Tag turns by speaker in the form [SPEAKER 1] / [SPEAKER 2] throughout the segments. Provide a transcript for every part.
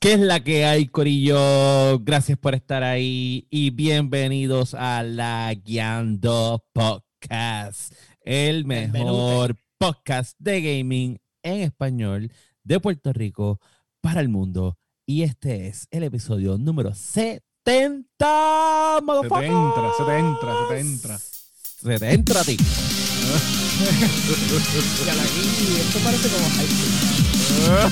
[SPEAKER 1] ¿Qué es la que hay, Corillo? Gracias por estar ahí y bienvenidos a la Guiando Podcast, el mejor podcast de gaming en español de Puerto Rico para el mundo. Y este es el episodio número 70.
[SPEAKER 2] Se te entra, se te entra, se te entra.
[SPEAKER 1] Se te entra a ti.
[SPEAKER 3] esto parece como high Es.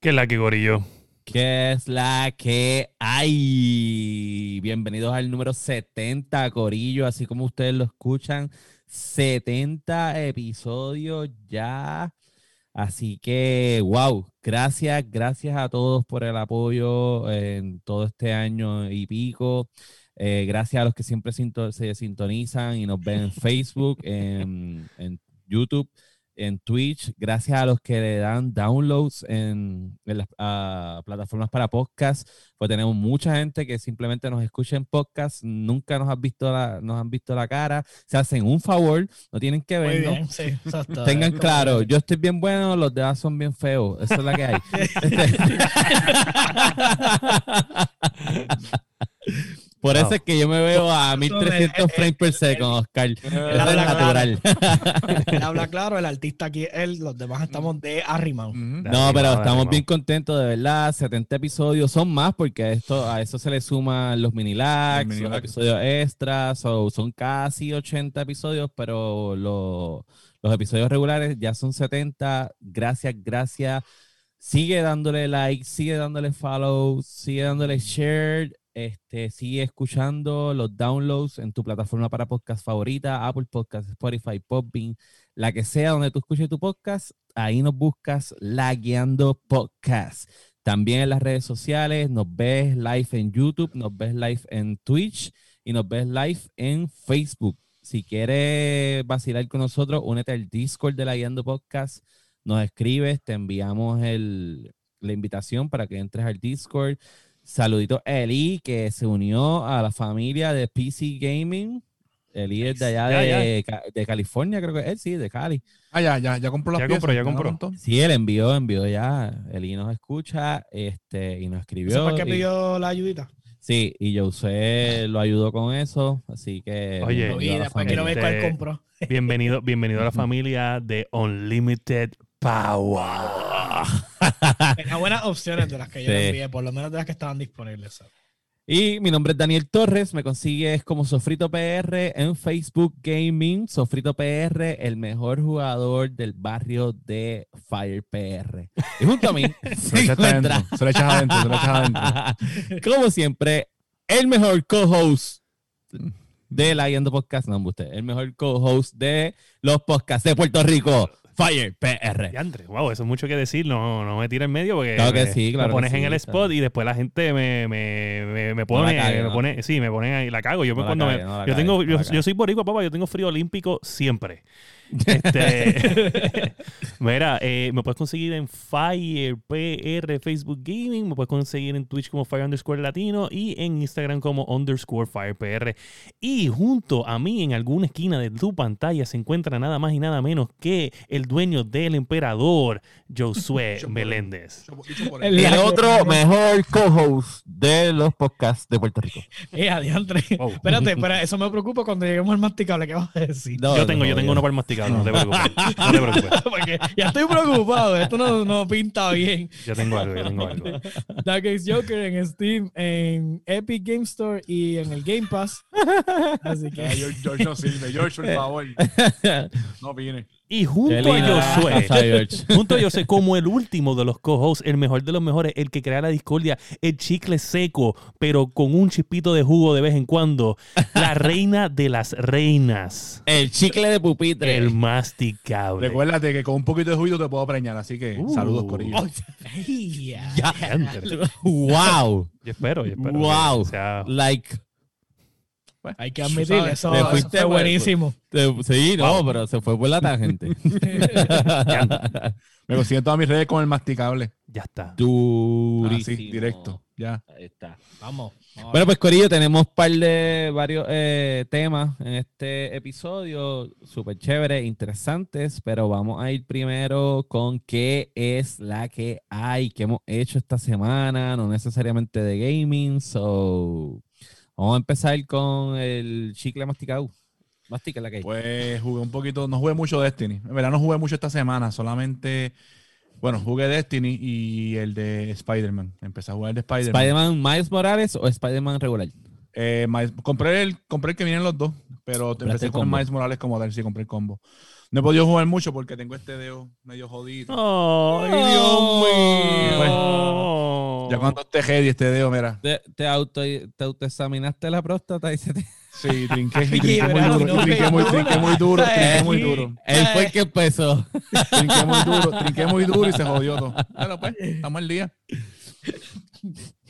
[SPEAKER 4] ¿Qué es la que gorillo?
[SPEAKER 1] ¿Qué es la que hay? Bienvenidos al número 70, Corillo, así como ustedes lo escuchan. 70 episodios ya. Así que, wow, gracias, gracias a todos por el apoyo en todo este año y pico. Eh, gracias a los que siempre se sintonizan y nos ven en Facebook, en YouTube, en Twitch. Gracias a los que le dan downloads en, en las ah, plataformas para podcast. Pues tenemos mucha gente que simplemente nos escucha en podcast, nunca nos han visto la, nos han visto la cara, se hacen un favor, no tienen que
[SPEAKER 3] Muy
[SPEAKER 1] vernos.
[SPEAKER 3] bien, sí, exacto.
[SPEAKER 1] Tengan claro, yo estoy bien bueno, los demás son bien feos. Esa es la que hay. Por eso es que yo me veo a
[SPEAKER 3] Son-
[SPEAKER 1] 1300
[SPEAKER 3] eh,
[SPEAKER 1] frames per second, Oscar. Es
[SPEAKER 3] habla
[SPEAKER 1] natural.
[SPEAKER 3] Él habla claro, el artista aquí es él, los demás estamos de arrimado.
[SPEAKER 1] No,
[SPEAKER 4] Arriba,
[SPEAKER 1] pero estamos bien contentos, de verdad. 70 episodios son más porque a esto, a eso se le suman los mini lags,
[SPEAKER 2] mini
[SPEAKER 1] los episodios extras, so, son casi 80 episodios, pero lo- los episodios regulares ya son 70. Gracias, gracias. Sigue dándole like, sigue dándole follow, sigue dándole share. Este, sigue escuchando los downloads en tu plataforma para podcast favorita, Apple Podcast, Spotify, Podbean, la que sea donde tú escuches tu podcast, ahí nos buscas La Guiando Podcast. También en las redes sociales, nos ves live en YouTube, nos ves live en Twitch y nos ves live en Facebook. Si quieres vacilar con nosotros, únete al Discord de La Guiando Podcast, nos escribes, te enviamos el- la invitación para que entres al Discord. Saludito a Eli, que se unió a la familia de PC Gaming. Eli es de allá
[SPEAKER 4] Ya,
[SPEAKER 1] de, de California, creo que es, sí, de Cali.
[SPEAKER 2] Ah, ya, ya, ya compró las
[SPEAKER 4] Ya
[SPEAKER 2] piezas.
[SPEAKER 4] compró, ya
[SPEAKER 2] la
[SPEAKER 4] compró.
[SPEAKER 1] Sí, él envió, envió ya. Eli nos escucha este, y nos escribió.
[SPEAKER 3] ¿Eso fue que
[SPEAKER 1] y-
[SPEAKER 3] pidió la ayudita?
[SPEAKER 1] sí, y José lo ayudó con eso, así que.
[SPEAKER 4] Oye,
[SPEAKER 3] Y después quiero ver cuál compró.
[SPEAKER 4] Bienvenido, bienvenido a la familia de Unlimited Power.
[SPEAKER 3] Tenía buenas opciones de las que yo
[SPEAKER 1] Sí.
[SPEAKER 3] le envié, por lo menos de las que estaban disponibles. ¿sabes?
[SPEAKER 1] Y mi nombre es Daniel Torres, me consigues como Sofrito PR en Facebook Gaming. Sofrito PR, el mejor jugador del barrio de Fire PR. Y junto a mí
[SPEAKER 2] Se
[SPEAKER 1] se
[SPEAKER 2] lo echas
[SPEAKER 1] encuentra,
[SPEAKER 2] adentro, se lo echas adentro, se lo echas adentro.
[SPEAKER 1] como siempre, el mejor co-host de la Guiando Podcast. No, usted, el mejor co-host de los podcasts de Puerto Rico, Fire PR.
[SPEAKER 4] Y wow, eso es mucho que decir. No, no me tira en medio porque
[SPEAKER 1] Claro que
[SPEAKER 4] me,
[SPEAKER 1] sí, claro
[SPEAKER 4] me pones
[SPEAKER 1] que
[SPEAKER 4] en el spot y después la gente me, me, me, me pone,
[SPEAKER 1] cague,
[SPEAKER 4] me
[SPEAKER 1] ¿no?
[SPEAKER 4] pone, sí, me ponen ahí, la cago. Yo
[SPEAKER 1] No
[SPEAKER 4] cuando
[SPEAKER 1] cague, no
[SPEAKER 4] yo
[SPEAKER 1] cague,
[SPEAKER 4] tengo,
[SPEAKER 1] no
[SPEAKER 4] yo, yo soy boricua, papá, yo tengo frío olímpico siempre. Este, mira, eh, me puedes conseguir en Fire PR Facebook Gaming, me puedes conseguir en Twitch como Fire underscore Latino y en Instagram como underscore Fire PR. Y junto a mí, en alguna esquina de tu pantalla, se encuentra nada más y nada menos que el dueño del emperador, Josué. Meléndez.
[SPEAKER 3] El-
[SPEAKER 1] otro mejor co-host de los podcasts de Puerto Rico.
[SPEAKER 3] Eh, adiantre.
[SPEAKER 4] Oh.
[SPEAKER 3] Espérate, espera, eso me preocupa cuando lleguemos al masticable. ¿Qué vas a decir?
[SPEAKER 1] No,
[SPEAKER 4] yo tengo,
[SPEAKER 1] no,
[SPEAKER 4] yo tengo uno para el no te preocupes. No te preocupes.
[SPEAKER 3] Porque ya estoy preocupado. Esto no, no pinta bien.
[SPEAKER 4] Yo tengo algo, yo tengo algo.
[SPEAKER 3] Dark Ace Joker en Steam, en Epic Game Store y en el Game Pass. Así que
[SPEAKER 2] George, George no sirve. George, por favor. No viene.
[SPEAKER 4] Y junto a. Josué, junto a Josué como el último de los co-hosts, el mejor de los mejores, el que crea la discordia, el chicle seco, pero con un chispito de jugo de vez en cuando, la reina de las reinas,
[SPEAKER 1] El chicle de pupitre.
[SPEAKER 4] el masticable.
[SPEAKER 2] Recuérdate que con un poquito de juicio te puedo preñar, así que
[SPEAKER 4] Uh.
[SPEAKER 2] saludos, Corillo.
[SPEAKER 1] Wow.
[SPEAKER 4] Yo espero, yo espero.
[SPEAKER 1] Wow.
[SPEAKER 4] que sea-
[SPEAKER 1] Like.
[SPEAKER 3] Hay que admitir,
[SPEAKER 2] sabes,
[SPEAKER 3] eso,
[SPEAKER 1] te
[SPEAKER 3] eso
[SPEAKER 1] fuiste
[SPEAKER 3] fue
[SPEAKER 1] por-
[SPEAKER 3] buenísimo.
[SPEAKER 1] Te- Sí, no, pero se fue por la tangente.
[SPEAKER 2] Me consiguen todas mis redes con el masticable.
[SPEAKER 4] Ya está.
[SPEAKER 1] Durísimo.
[SPEAKER 2] Así, directo. Ya.
[SPEAKER 1] Ahí está.
[SPEAKER 3] Vamos.
[SPEAKER 1] Bueno, pues Corillo, tenemos un par de varios eh, temas en este episodio, súper chéveres, interesantes, pero vamos a ir primero con qué es la que hay, qué hemos hecho esta semana, no necesariamente de gaming, so vamos a empezar con el chicle masticado. Mastica la que hay.
[SPEAKER 2] Pues jugué un poquito, no jugué mucho Destiny. En verdad no jugué mucho esta semana, solamente, bueno, jugué Destiny y el de Spider-Man. Empecé a jugar el de Spider-Man.
[SPEAKER 1] ¿Spider-Man Miles Morales o Spider-Man regular?
[SPEAKER 2] Eh, Miles- compré, el, compré el que vienen los dos, pero
[SPEAKER 1] Compraste
[SPEAKER 2] empecé
[SPEAKER 1] el
[SPEAKER 2] con
[SPEAKER 1] combo.
[SPEAKER 2] Miles Morales como tal, sí, compré el combo. No he podido jugar mucho porque tengo este dedo medio jodido.
[SPEAKER 4] ¡Ay,
[SPEAKER 1] Dios
[SPEAKER 4] mío!
[SPEAKER 2] Ya cuando esté heavy este dedo, mira.
[SPEAKER 1] ¿Te, te, auto, te autoexaminaste la próstata y se te...
[SPEAKER 2] Sí, trinqué, trinqué muy duro, trinqué muy, trinqué muy duro, trinqué muy duro.
[SPEAKER 1] Él fue el que empezó.
[SPEAKER 2] Trinqué muy duro, trinqué muy duro y se jodió todo. Bueno, pues, estamos al día.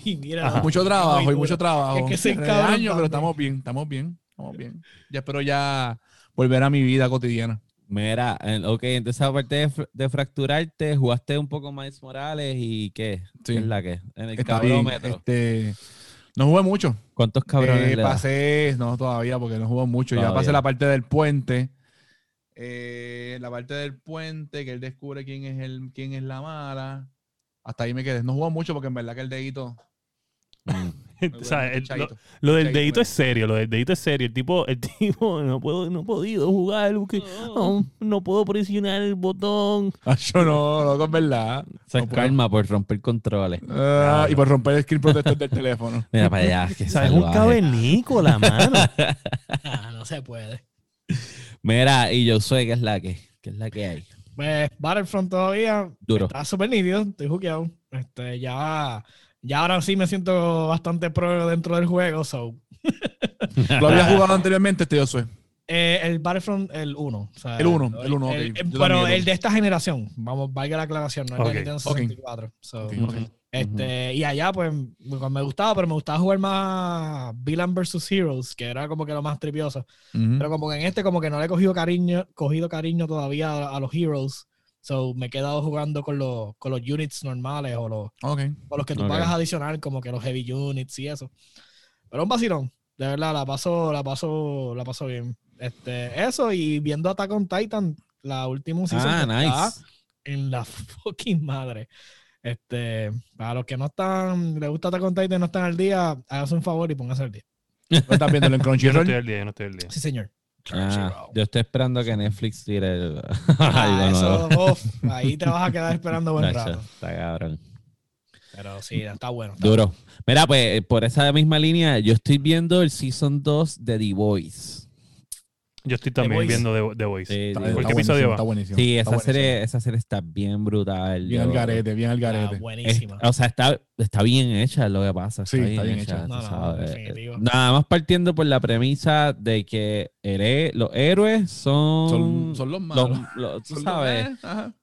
[SPEAKER 3] Y mira,
[SPEAKER 4] Ajá.
[SPEAKER 2] Mucho trabajo y mucho trabajo.
[SPEAKER 3] Es que
[SPEAKER 2] Regaño,
[SPEAKER 3] cabrón
[SPEAKER 2] pero estamos bien, estamos bien, estamos bien. Ya espero ya volver a mi vida cotidiana.
[SPEAKER 1] Mira, en- ok, entonces aparte de, de fracturarte, jugaste un poco más Morales y ¿qué?
[SPEAKER 2] Sí.
[SPEAKER 1] ¿Qué es la que? En el cabrómetro.
[SPEAKER 2] Este, no jugué mucho.
[SPEAKER 1] ¿Cuántos cabrones
[SPEAKER 2] Eh,
[SPEAKER 1] le
[SPEAKER 2] pasé, no todavía porque no juego mucho. Ya pasé la parte del puente. Eh, la parte del puente, que él descubre quién es el, quién es la mala. Hasta ahí me quedé. No juego mucho porque en verdad que el dedito.
[SPEAKER 1] Mm.
[SPEAKER 4] O sea, el- lo, del dedito es serio, lo del dedito es serio. El tipo, el tipo no puedo, no he podido jugar porque no, no puedo presionar el botón.
[SPEAKER 2] Ah, yo no, loco, es verdad.
[SPEAKER 1] Es
[SPEAKER 2] No puedo.
[SPEAKER 1] calma por romper controles.
[SPEAKER 2] Ah, y por romper el screen protector del teléfono.
[SPEAKER 1] Mira para allá.
[SPEAKER 4] sea, es un cavernícola, mano.
[SPEAKER 3] Ah, no se puede.
[SPEAKER 1] Mira, y yo soy que es la que, que es la que hay.
[SPEAKER 3] Pues Battlefront todavía
[SPEAKER 1] Duro.
[SPEAKER 3] está súper nítido, estoy juqueado. Este, ya, ya ahora sí me siento bastante pro dentro del juego. So.
[SPEAKER 2] Lo había jugado anteriormente, este yo soy.
[SPEAKER 3] Eh, el Battlefront, el 1. o sea,
[SPEAKER 2] El uno, el uno, ok.
[SPEAKER 3] el- pero
[SPEAKER 2] el
[SPEAKER 3] el de esta generación, vamos, valga la aclaración, no el
[SPEAKER 4] Ok,
[SPEAKER 3] de Nintendo
[SPEAKER 2] ok.
[SPEAKER 3] 64. So,
[SPEAKER 2] Ok,
[SPEAKER 1] Ujú.
[SPEAKER 2] ok.
[SPEAKER 3] Este, y allá, pues, me me gustaba, pero me gustaba jugar más Villain vs. Heroes, que era como que lo más tripioso.
[SPEAKER 2] Ujú.
[SPEAKER 3] Pero como que en este, como que no le he cogido cariño, cogido cariño todavía a, a los Heroes. So, me he quedado jugando con los, con los units normales o los,
[SPEAKER 2] Ok.
[SPEAKER 3] o los que tú
[SPEAKER 1] Ok.
[SPEAKER 3] pagas adicional, como que los heavy units y eso. Pero un vacilón. De verdad, la paso, la paso, la paso bien. Este, eso, y viendo Attack on Titan, la última season
[SPEAKER 1] Ah,
[SPEAKER 3] que está
[SPEAKER 1] nice.
[SPEAKER 3] en la fucking madre. Este, para los que no están, les gusta Attack on Titan y no están al día, háganse un favor y pónganse al día.
[SPEAKER 2] ¿No estás viéndolo en
[SPEAKER 4] Yo no estoy
[SPEAKER 2] Crunchyroll?
[SPEAKER 4] al día, yo no estoy al día.
[SPEAKER 3] Sí, señor.
[SPEAKER 1] Ah, yo estoy esperando que Netflix tire el...
[SPEAKER 3] Ah, eso, uf, ahí te vas a quedar esperando buen
[SPEAKER 1] Nacho,
[SPEAKER 3] rato.
[SPEAKER 1] Está cabrón.
[SPEAKER 3] Pero sí, está bueno. está
[SPEAKER 1] Duro. Mira, pues por esa misma línea, yo estoy viendo el Season 2 de The Voice.
[SPEAKER 4] Yo estoy también viendo The, The Voice.
[SPEAKER 1] Sí,
[SPEAKER 2] Está-
[SPEAKER 1] The
[SPEAKER 4] ¿Por
[SPEAKER 1] Voice.
[SPEAKER 4] qué
[SPEAKER 2] está
[SPEAKER 4] episodio
[SPEAKER 2] buenísimo,
[SPEAKER 4] va?
[SPEAKER 2] Está buenísimo.
[SPEAKER 1] Sí,
[SPEAKER 2] está
[SPEAKER 1] esa
[SPEAKER 2] buenísimo.
[SPEAKER 1] serie, esa serie está bien brutal.
[SPEAKER 2] Bien al garete, bien al
[SPEAKER 3] Está
[SPEAKER 2] garete.
[SPEAKER 3] buenísima.
[SPEAKER 1] Es- o sea, está, está bien hecha lo que pasa.
[SPEAKER 2] Sí, está bien hecha.
[SPEAKER 1] tú
[SPEAKER 3] No, no,
[SPEAKER 1] sabes.
[SPEAKER 3] definitivo.
[SPEAKER 1] Nada más partiendo por la premisa de que el los héroes son,
[SPEAKER 2] Son, son los malos.
[SPEAKER 1] los- los- tú
[SPEAKER 2] los-
[SPEAKER 1] sabes,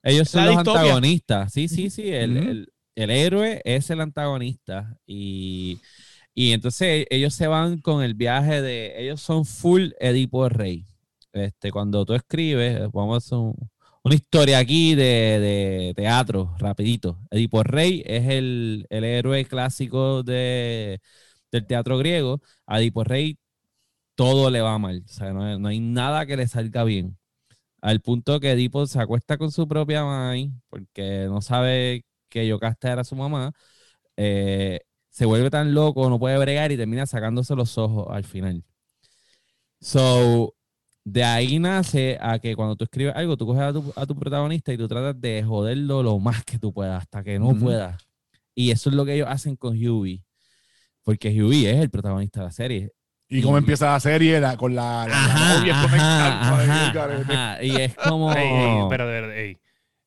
[SPEAKER 1] ellos son
[SPEAKER 3] La
[SPEAKER 1] los
[SPEAKER 3] distopia.
[SPEAKER 1] antagonistas. Sí, sí, sí. El, el- el héroe es el antagonista. Y, y entonces ellos se van con el viaje de. Ellos son full Edipo Rey. Este, cuando tú escribes, vamos a un- una historia aquí de, de teatro, rapidito. Edipo Rey es el, el héroe clásico de, del teatro griego. A Edipo Rey todo le va mal. O sea, no no hay nada que le salga bien. Al punto que Edipo se acuesta con su propia mamá porque no sabe que Yocasta era su mamá. eh, se vuelve tan loco, no puede bregar y termina sacándose los ojos al final. So, de ahí nace a que cuando tú escribes algo, tú coges a tu, a tu protagonista y tú tratas de joderlo lo más que tú puedas, hasta que no puedas. Y eso es lo que ellos hacen con Huey. Porque Huey es el protagonista de la serie.
[SPEAKER 2] Y cómo empieza la serie la- con la, la, la novia
[SPEAKER 1] Ajá, ajá. Y es como...
[SPEAKER 4] Ey, ey, pero de verdad, ey.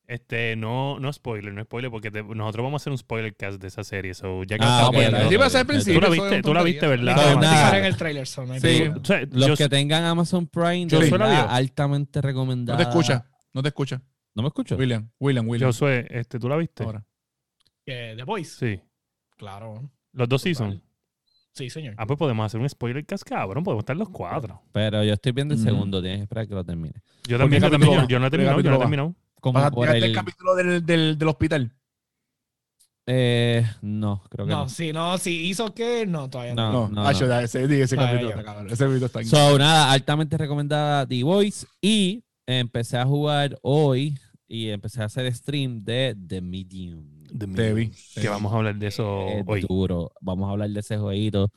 [SPEAKER 4] Este, no, no spoiler, no spoiler, porque te- nosotros vamos a hacer un spoiler cast de esa serie. So, ya que
[SPEAKER 1] Ah,
[SPEAKER 4] estamos
[SPEAKER 1] ok,
[SPEAKER 4] hablando-
[SPEAKER 1] ok,
[SPEAKER 2] Sí, iba a ser al
[SPEAKER 1] ok.
[SPEAKER 2] principio.
[SPEAKER 4] Tú la viste, tú la viste, ¿verdad?
[SPEAKER 1] Nada.
[SPEAKER 3] en el trailer. so no hay
[SPEAKER 2] Sí.
[SPEAKER 3] problema.
[SPEAKER 4] O sea,
[SPEAKER 1] Los
[SPEAKER 4] yo-
[SPEAKER 1] que tengan Amazon Prime,
[SPEAKER 2] Yo
[SPEAKER 1] de
[SPEAKER 2] soy
[SPEAKER 4] la
[SPEAKER 1] altamente recomendada.
[SPEAKER 2] No te escucha, no te escucha.
[SPEAKER 1] ¿No me escucho?
[SPEAKER 2] William, William, William.
[SPEAKER 4] Josué, este, ¿tú la viste?
[SPEAKER 2] Ahora.
[SPEAKER 3] The Voice.
[SPEAKER 4] Sí.
[SPEAKER 3] Claro.
[SPEAKER 4] Los dos
[SPEAKER 3] Total.
[SPEAKER 4] seasons.
[SPEAKER 3] Sí, señor.
[SPEAKER 4] Ah, pues podemos hacer un spoiler cast, cabrón. Podemos estar los cuatro.
[SPEAKER 1] Pero yo estoy viendo el
[SPEAKER 2] Mm.
[SPEAKER 1] segundo, tienes que esperar que lo termine.
[SPEAKER 4] Yo
[SPEAKER 2] ¿Por
[SPEAKER 4] también, yo Yo, yo no he
[SPEAKER 2] ¿Qué
[SPEAKER 4] terminado, yo no he terminado.
[SPEAKER 1] Como
[SPEAKER 2] ¿Vas a
[SPEAKER 1] por
[SPEAKER 2] el
[SPEAKER 1] el...
[SPEAKER 2] capítulo del, del, del hospital?
[SPEAKER 1] Eh, no, creo que
[SPEAKER 3] No,
[SPEAKER 1] no.
[SPEAKER 3] si no, si hizo que, no, todavía no.
[SPEAKER 1] No.
[SPEAKER 2] No, Acho, ya, ese, ese capítulo está cabrón. Ese video está
[SPEAKER 1] So, nada, altamente recomendada The Voice y empecé a jugar hoy y empecé a hacer stream de The Medium.
[SPEAKER 4] The. Medium. Que vamos a hablar de eso
[SPEAKER 1] Es
[SPEAKER 4] hoy.
[SPEAKER 1] duro. Vamos a hablar de ese jueguito.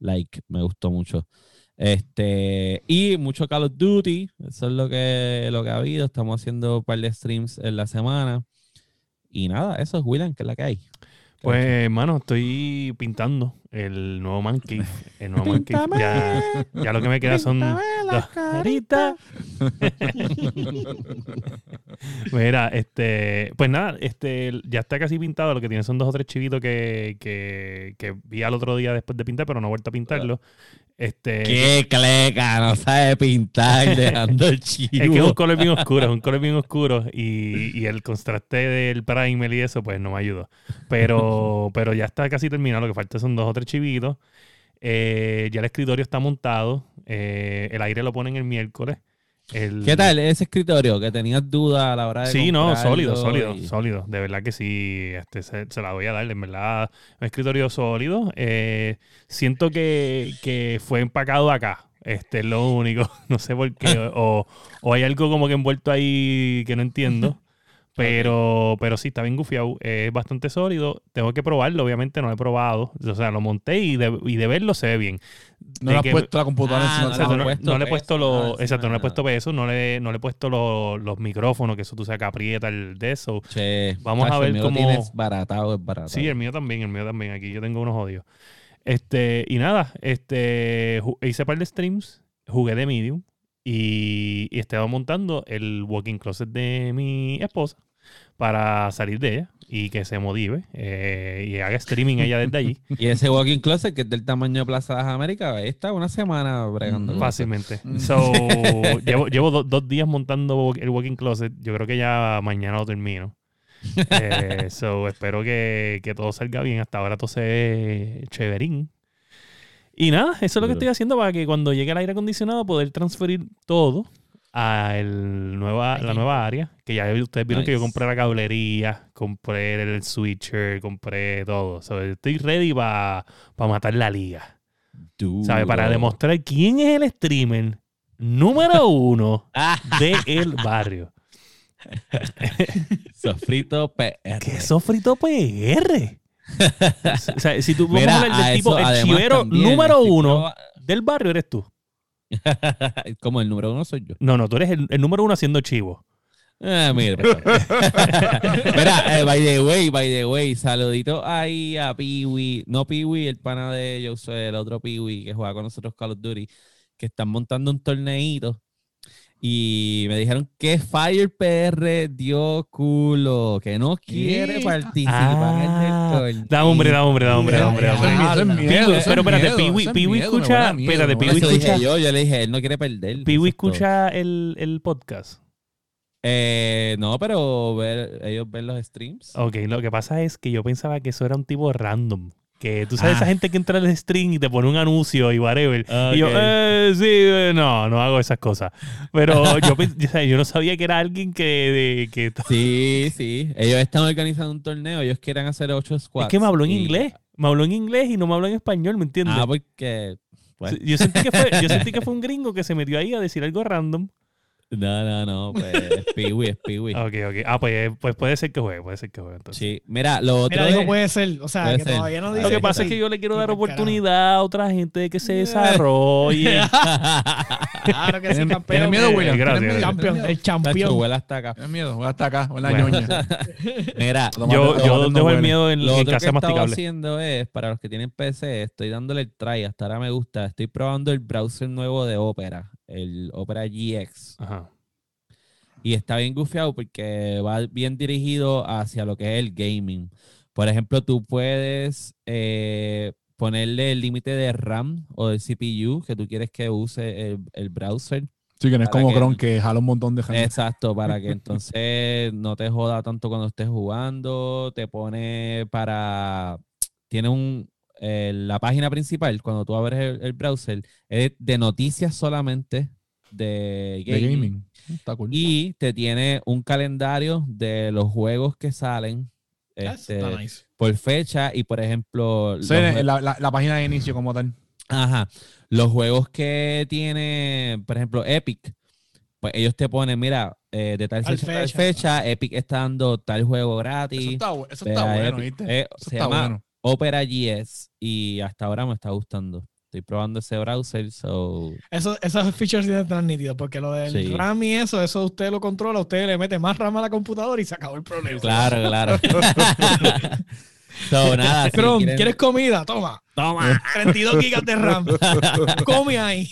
[SPEAKER 1] Like, me gustó mucho. Este, y mucho Call of Duty. Eso es lo que, lo que ha habido. Estamos haciendo un par de streams en la semana. Y nada, eso es William, que es la que hay.
[SPEAKER 4] Pues, hermano, estoy pintando el nuevo Man Cave. El nuevo Man Cave. Ya, ya lo que me queda son dos caritas. Mira, este, pues nada, este, ya está casi pintado. Lo que tiene son dos o tres chivitos que, que, que vi al otro día después de pintar, pero no he vuelto a pintarlo. Este,
[SPEAKER 1] ¡Qué cleca! No sabe pintar, dejando el chivo.
[SPEAKER 4] Es que es un color bien oscuro, es un color bien oscuro y, y el contraste del primer y eso pues no me ayudó. Pero, pero ya está casi terminado, lo que falta son dos o tres chivitos. Eh, ya el escritorio está montado, eh, el aire lo ponen el miércoles. El-
[SPEAKER 1] ¿Qué tal ese escritorio? Que tenías duda a la hora de
[SPEAKER 4] Sí, no, sólido, sólido,
[SPEAKER 1] y-
[SPEAKER 4] sólido. De verdad que sí, este, se, se la voy a dar. En verdad, un escritorio sólido. Eh, siento que, que fue empacado acá. Este es lo único. No sé por qué. O, o hay algo como que envuelto ahí que no entiendo. Pero, pero sí, está bien gufiado. Es bastante sólido. Tengo que probarlo, obviamente no lo he probado. O sea, lo monté y de, y de verlo se ve bien.
[SPEAKER 2] No
[SPEAKER 4] de
[SPEAKER 2] le has
[SPEAKER 4] que-
[SPEAKER 2] puesto la computadora
[SPEAKER 1] Ah,
[SPEAKER 2] encima
[SPEAKER 1] no has
[SPEAKER 4] no,
[SPEAKER 1] puesto
[SPEAKER 4] no le he puesto los, exacto, no le he puesto peso, no le, no le he puesto los, los micrófonos, que eso tú sacas aprieta el de eso.
[SPEAKER 1] Che,
[SPEAKER 4] Vamos a ver
[SPEAKER 1] el mío
[SPEAKER 4] cómo-
[SPEAKER 1] tienes baratado, es baratado.
[SPEAKER 4] Sí, el mío también, el mío también. Aquí yo tengo unos odios. Este, y nada, este, hice par de streams, jugué de Medium y, y estaba montando el walking closet de mi esposa para salir de ella y que se motive eh, y haga streaming ella desde allí
[SPEAKER 1] Y ese walking closet que es del tamaño de Plaza de las Américas, ahí está una semana bregando.
[SPEAKER 2] Mm,
[SPEAKER 4] fácilmente. So, llevo, llevo do- dos días montando el walking closet. Yo creo que ya mañana lo termino. Eh, so, espero que, que todo salga bien. Hasta ahora todo se ve chéverín. Y nada, eso es lo que estoy haciendo para que cuando llegue el aire acondicionado poder transferir todo a el nueva, la nueva área. Que ya ustedes vieron que yo compré la cablería, compré el switcher, compré todo. So, estoy ready para matar la liga. Para demostrar quién es el streamer número uno
[SPEAKER 1] Ah,
[SPEAKER 4] de el barrio.
[SPEAKER 1] sofrito PR.
[SPEAKER 4] ¿Qué sofrito PR? o sea, si tú vamos
[SPEAKER 1] Mira,
[SPEAKER 4] a hablar
[SPEAKER 1] a
[SPEAKER 4] del tipo,
[SPEAKER 1] eso,
[SPEAKER 4] el chivero número uno del barrio eres tú.
[SPEAKER 1] Como el número uno soy yo.
[SPEAKER 4] No, no, tú eres el, el número uno haciendo chivo.
[SPEAKER 1] Ah, mira. Mira, eh, by the way, by the way, saludito ahí a Peewee, no Peewee, el pana de Josué, el otro Peewee que juega con nosotros Call of Duty, que están montando un torneito y me dijeron que Fire PR dio culo, que no quiere
[SPEAKER 2] ¿Qué?
[SPEAKER 1] participar en el
[SPEAKER 4] Ah,
[SPEAKER 1] torneo.
[SPEAKER 4] da hombre, da hombre, da hombre, da hombre, pero espérate,
[SPEAKER 2] me
[SPEAKER 4] escucha- espérate,
[SPEAKER 1] dije
[SPEAKER 4] escucha-
[SPEAKER 1] yo, yo le dije, él no quiere perder.
[SPEAKER 4] Piwi escucha el, el podcast.
[SPEAKER 1] Eh, no, pero ver- ellos ven los streams.
[SPEAKER 4] Ok, lo que pasa es que yo pensaba que eso era un tipo random. Que tú sabes,
[SPEAKER 1] Ah.
[SPEAKER 4] esa gente que entra al stream y te pone un anuncio y whatever.
[SPEAKER 1] Ah,
[SPEAKER 4] Y yo, eh, sí, eh, no, no hago esas cosas. Pero yo, pens- o sea, yo no sabía que era alguien que... de- que
[SPEAKER 1] Sí, sí. Ellos están organizando un torneo. Ellos quieren hacer ocho squads.
[SPEAKER 4] es que me habló en
[SPEAKER 1] y-
[SPEAKER 4] inglés. Me habló en inglés y no me habló en español, ¿me entiendes?
[SPEAKER 1] Ah, porque. pues,
[SPEAKER 4] yo, sentí que fue, yo sentí que fue un gringo que se metió ahí a decir algo random.
[SPEAKER 1] No, no, no. Pues es Peewee, es Peewee.
[SPEAKER 4] Ok, ok. Ah, pues, pues puede ser que juegue, puede ser que juegue entonces.
[SPEAKER 1] Sí. Mira, lo otro.
[SPEAKER 3] Mira, digo,
[SPEAKER 1] es-
[SPEAKER 3] puede ser. O sea, que
[SPEAKER 1] ser.
[SPEAKER 3] todavía no
[SPEAKER 1] Lo
[SPEAKER 3] dice.
[SPEAKER 4] Lo que pasa es que yo le quiero dar oportunidad a otra gente de que se desarrolle.
[SPEAKER 3] Claro que sí,
[SPEAKER 2] ¿Tienes-
[SPEAKER 3] campeón.
[SPEAKER 2] ¿Tienes miedo,
[SPEAKER 4] Eh,
[SPEAKER 2] William?
[SPEAKER 4] gracias,
[SPEAKER 2] ¿Tienes miedo?
[SPEAKER 3] Campeón, el campeón.
[SPEAKER 1] huele hasta acá.
[SPEAKER 2] Tienes miedo, voy hasta acá, la
[SPEAKER 4] Bueno.
[SPEAKER 2] ñoña.
[SPEAKER 1] Mira,
[SPEAKER 4] yo yo
[SPEAKER 2] no
[SPEAKER 4] dejo el
[SPEAKER 2] huele.
[SPEAKER 4] miedo en,
[SPEAKER 1] lo
[SPEAKER 4] en
[SPEAKER 1] otro que
[SPEAKER 4] masticable.
[SPEAKER 1] haciendo es, para los que tienen PC, estoy dándole el try. Hasta ahora me gusta. Estoy probando el browser nuevo de Opera, el Opera GX.
[SPEAKER 4] Ajá.
[SPEAKER 1] Y está bien gufiado porque va bien dirigido hacia lo que es el gaming. Por ejemplo, tú puedes eh, ponerle el límite de RAM o del CPU que tú quieres que use el, el browser.
[SPEAKER 2] Sí, que no es como
[SPEAKER 1] que-
[SPEAKER 2] Chrome que jala un montón de gente.
[SPEAKER 1] Exacto, para que entonces no te joda tanto cuando estés jugando. Te pone para. Tiene un. Eh, la página principal, cuando tú abres el, el browser, es de noticias solamente de
[SPEAKER 2] De
[SPEAKER 1] gaming.
[SPEAKER 2] Está cool.
[SPEAKER 1] Y te tiene un calendario de los juegos que salen
[SPEAKER 3] That's
[SPEAKER 1] este,
[SPEAKER 3] nice.
[SPEAKER 1] por fecha y, por ejemplo,
[SPEAKER 2] Sí,
[SPEAKER 1] los-
[SPEAKER 2] la, la- la página de inicio como tal.
[SPEAKER 1] Ajá. Los juegos que tiene, por ejemplo, Epic, pues ellos te ponen, mira, eh, de tal fecha, a tal
[SPEAKER 3] fecha.
[SPEAKER 1] fecha, Epic está dando tal juego gratis.
[SPEAKER 2] Eso está, eso está bueno,
[SPEAKER 1] Epic.
[SPEAKER 2] ¿viste?
[SPEAKER 1] Eh,
[SPEAKER 2] Eso
[SPEAKER 1] se
[SPEAKER 2] está
[SPEAKER 1] llama
[SPEAKER 2] bueno.
[SPEAKER 1] Opera GS y hasta ahora me está gustando. Estoy probando ese browser, so...
[SPEAKER 3] Eso, esos features sí están nítidos, porque lo del
[SPEAKER 1] Sí.
[SPEAKER 3] RAM y eso, eso usted lo controla, usted le mete más RAM a la computadora y se acabó el problema.
[SPEAKER 1] Claro, claro. so, nada, si
[SPEAKER 3] Chrome,
[SPEAKER 1] quieren-
[SPEAKER 3] ¿quieres comida? Toma.
[SPEAKER 1] Toma.
[SPEAKER 3] 32 gigas de RAM. Come ahí.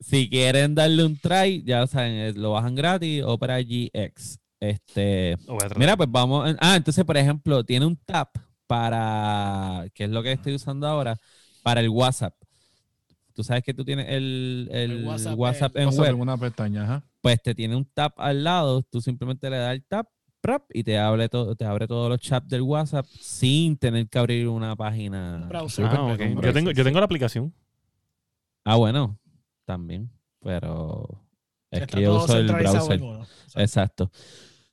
[SPEAKER 1] Si quieren darle un try, ya saben, eh, lo bajan gratis, Opera GX. Este. Mira, pues vamos. Ah, entonces, por ejemplo, tiene un tab para, que es lo que estoy usando ahora, para el WhatsApp. Tú sabes que tú tienes el, el
[SPEAKER 3] El
[SPEAKER 1] WhatsApp,
[SPEAKER 3] WhatsApp,
[SPEAKER 1] en
[SPEAKER 2] Pasa
[SPEAKER 1] web.
[SPEAKER 2] una pestaña, ajá.
[SPEAKER 1] Pues te tiene un tab al lado. Tú simplemente le das el tab prap, y te abre, todo, te abre todos los chats del WhatsApp sin tener que abrir una página.
[SPEAKER 3] Un browser.
[SPEAKER 4] Ah, Yo tengo, yo tengo la aplicación.
[SPEAKER 1] Ah, bueno, también. Pero es que yo uso el browser. Exacto.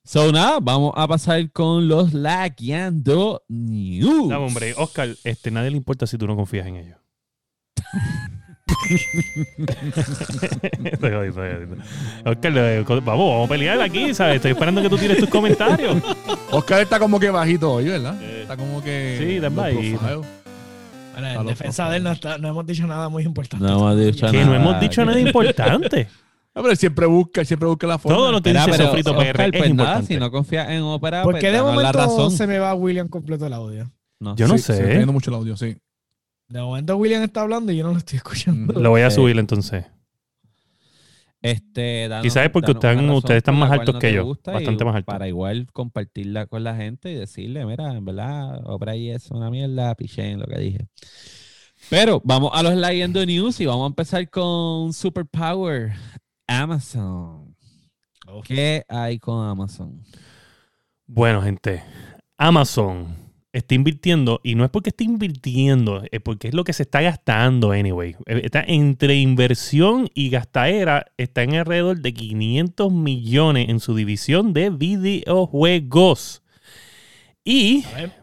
[SPEAKER 1] So, nada, vamos a pasar con los Lagueando News.
[SPEAKER 4] No, hombre, Oscar, este, nadie le importa si tú no confías en ellos. Oscar, eh, vamos, vamos a pelear aquí, ¿sabes? Estoy esperando que tú tires tus comentarios.
[SPEAKER 2] Oscar está como que bajito hoy, ¿verdad?
[SPEAKER 4] Eh,
[SPEAKER 2] Está como que.
[SPEAKER 4] sí, está
[SPEAKER 2] low
[SPEAKER 4] bajito.
[SPEAKER 2] profile.
[SPEAKER 3] bueno, en defensa de él no, está- no hemos dicho nada muy importante.
[SPEAKER 1] No hemos dicho
[SPEAKER 4] Que no hemos dicho nada importante.
[SPEAKER 2] Ah, pero él siempre busca, siempre busca la forma.
[SPEAKER 4] Todo lo que dice
[SPEAKER 1] pero,
[SPEAKER 4] Sofrito
[SPEAKER 1] Oscar,
[SPEAKER 4] PR
[SPEAKER 1] pues
[SPEAKER 4] es
[SPEAKER 1] nada,
[SPEAKER 4] importante.
[SPEAKER 1] si no confías en Opera,
[SPEAKER 3] ¿Por
[SPEAKER 1] pues
[SPEAKER 3] qué de
[SPEAKER 1] danos la
[SPEAKER 3] momento
[SPEAKER 1] razón.
[SPEAKER 3] se me va William completo el audio?
[SPEAKER 1] No
[SPEAKER 4] Yo no
[SPEAKER 2] Sí,
[SPEAKER 4] sé.
[SPEAKER 2] Se está viendo mucho el audio, sí.
[SPEAKER 3] De momento William está hablando y yo no lo estoy escuchando.
[SPEAKER 4] Lo voy a
[SPEAKER 1] Sí.
[SPEAKER 4] subir entonces.
[SPEAKER 1] Este, danos-
[SPEAKER 4] Quizás es porque
[SPEAKER 1] danos
[SPEAKER 4] ustedes-
[SPEAKER 1] una razón
[SPEAKER 4] ustedes están
[SPEAKER 1] por la
[SPEAKER 4] más
[SPEAKER 1] cual
[SPEAKER 4] altos
[SPEAKER 1] no
[SPEAKER 4] que
[SPEAKER 1] te
[SPEAKER 4] yo,
[SPEAKER 1] gusta y
[SPEAKER 4] bastante más altos.
[SPEAKER 1] Para igual compartirla con la gente y decirle, mira, en verdad, Opera y es una mierda, piché en lo que dije. Pero vamos a los Leyendo News y vamos a empezar con Superpower Amazon. ¿Qué hay con Amazon?
[SPEAKER 4] Bueno, gente, Amazon está invirtiendo, y no es porque esté invirtiendo, es porque es lo que se está gastando, anyway. Eh, Está entre inversión y gastadera, está en alrededor de 500 millones en su división de videojuegos. Y.
[SPEAKER 3] A ver.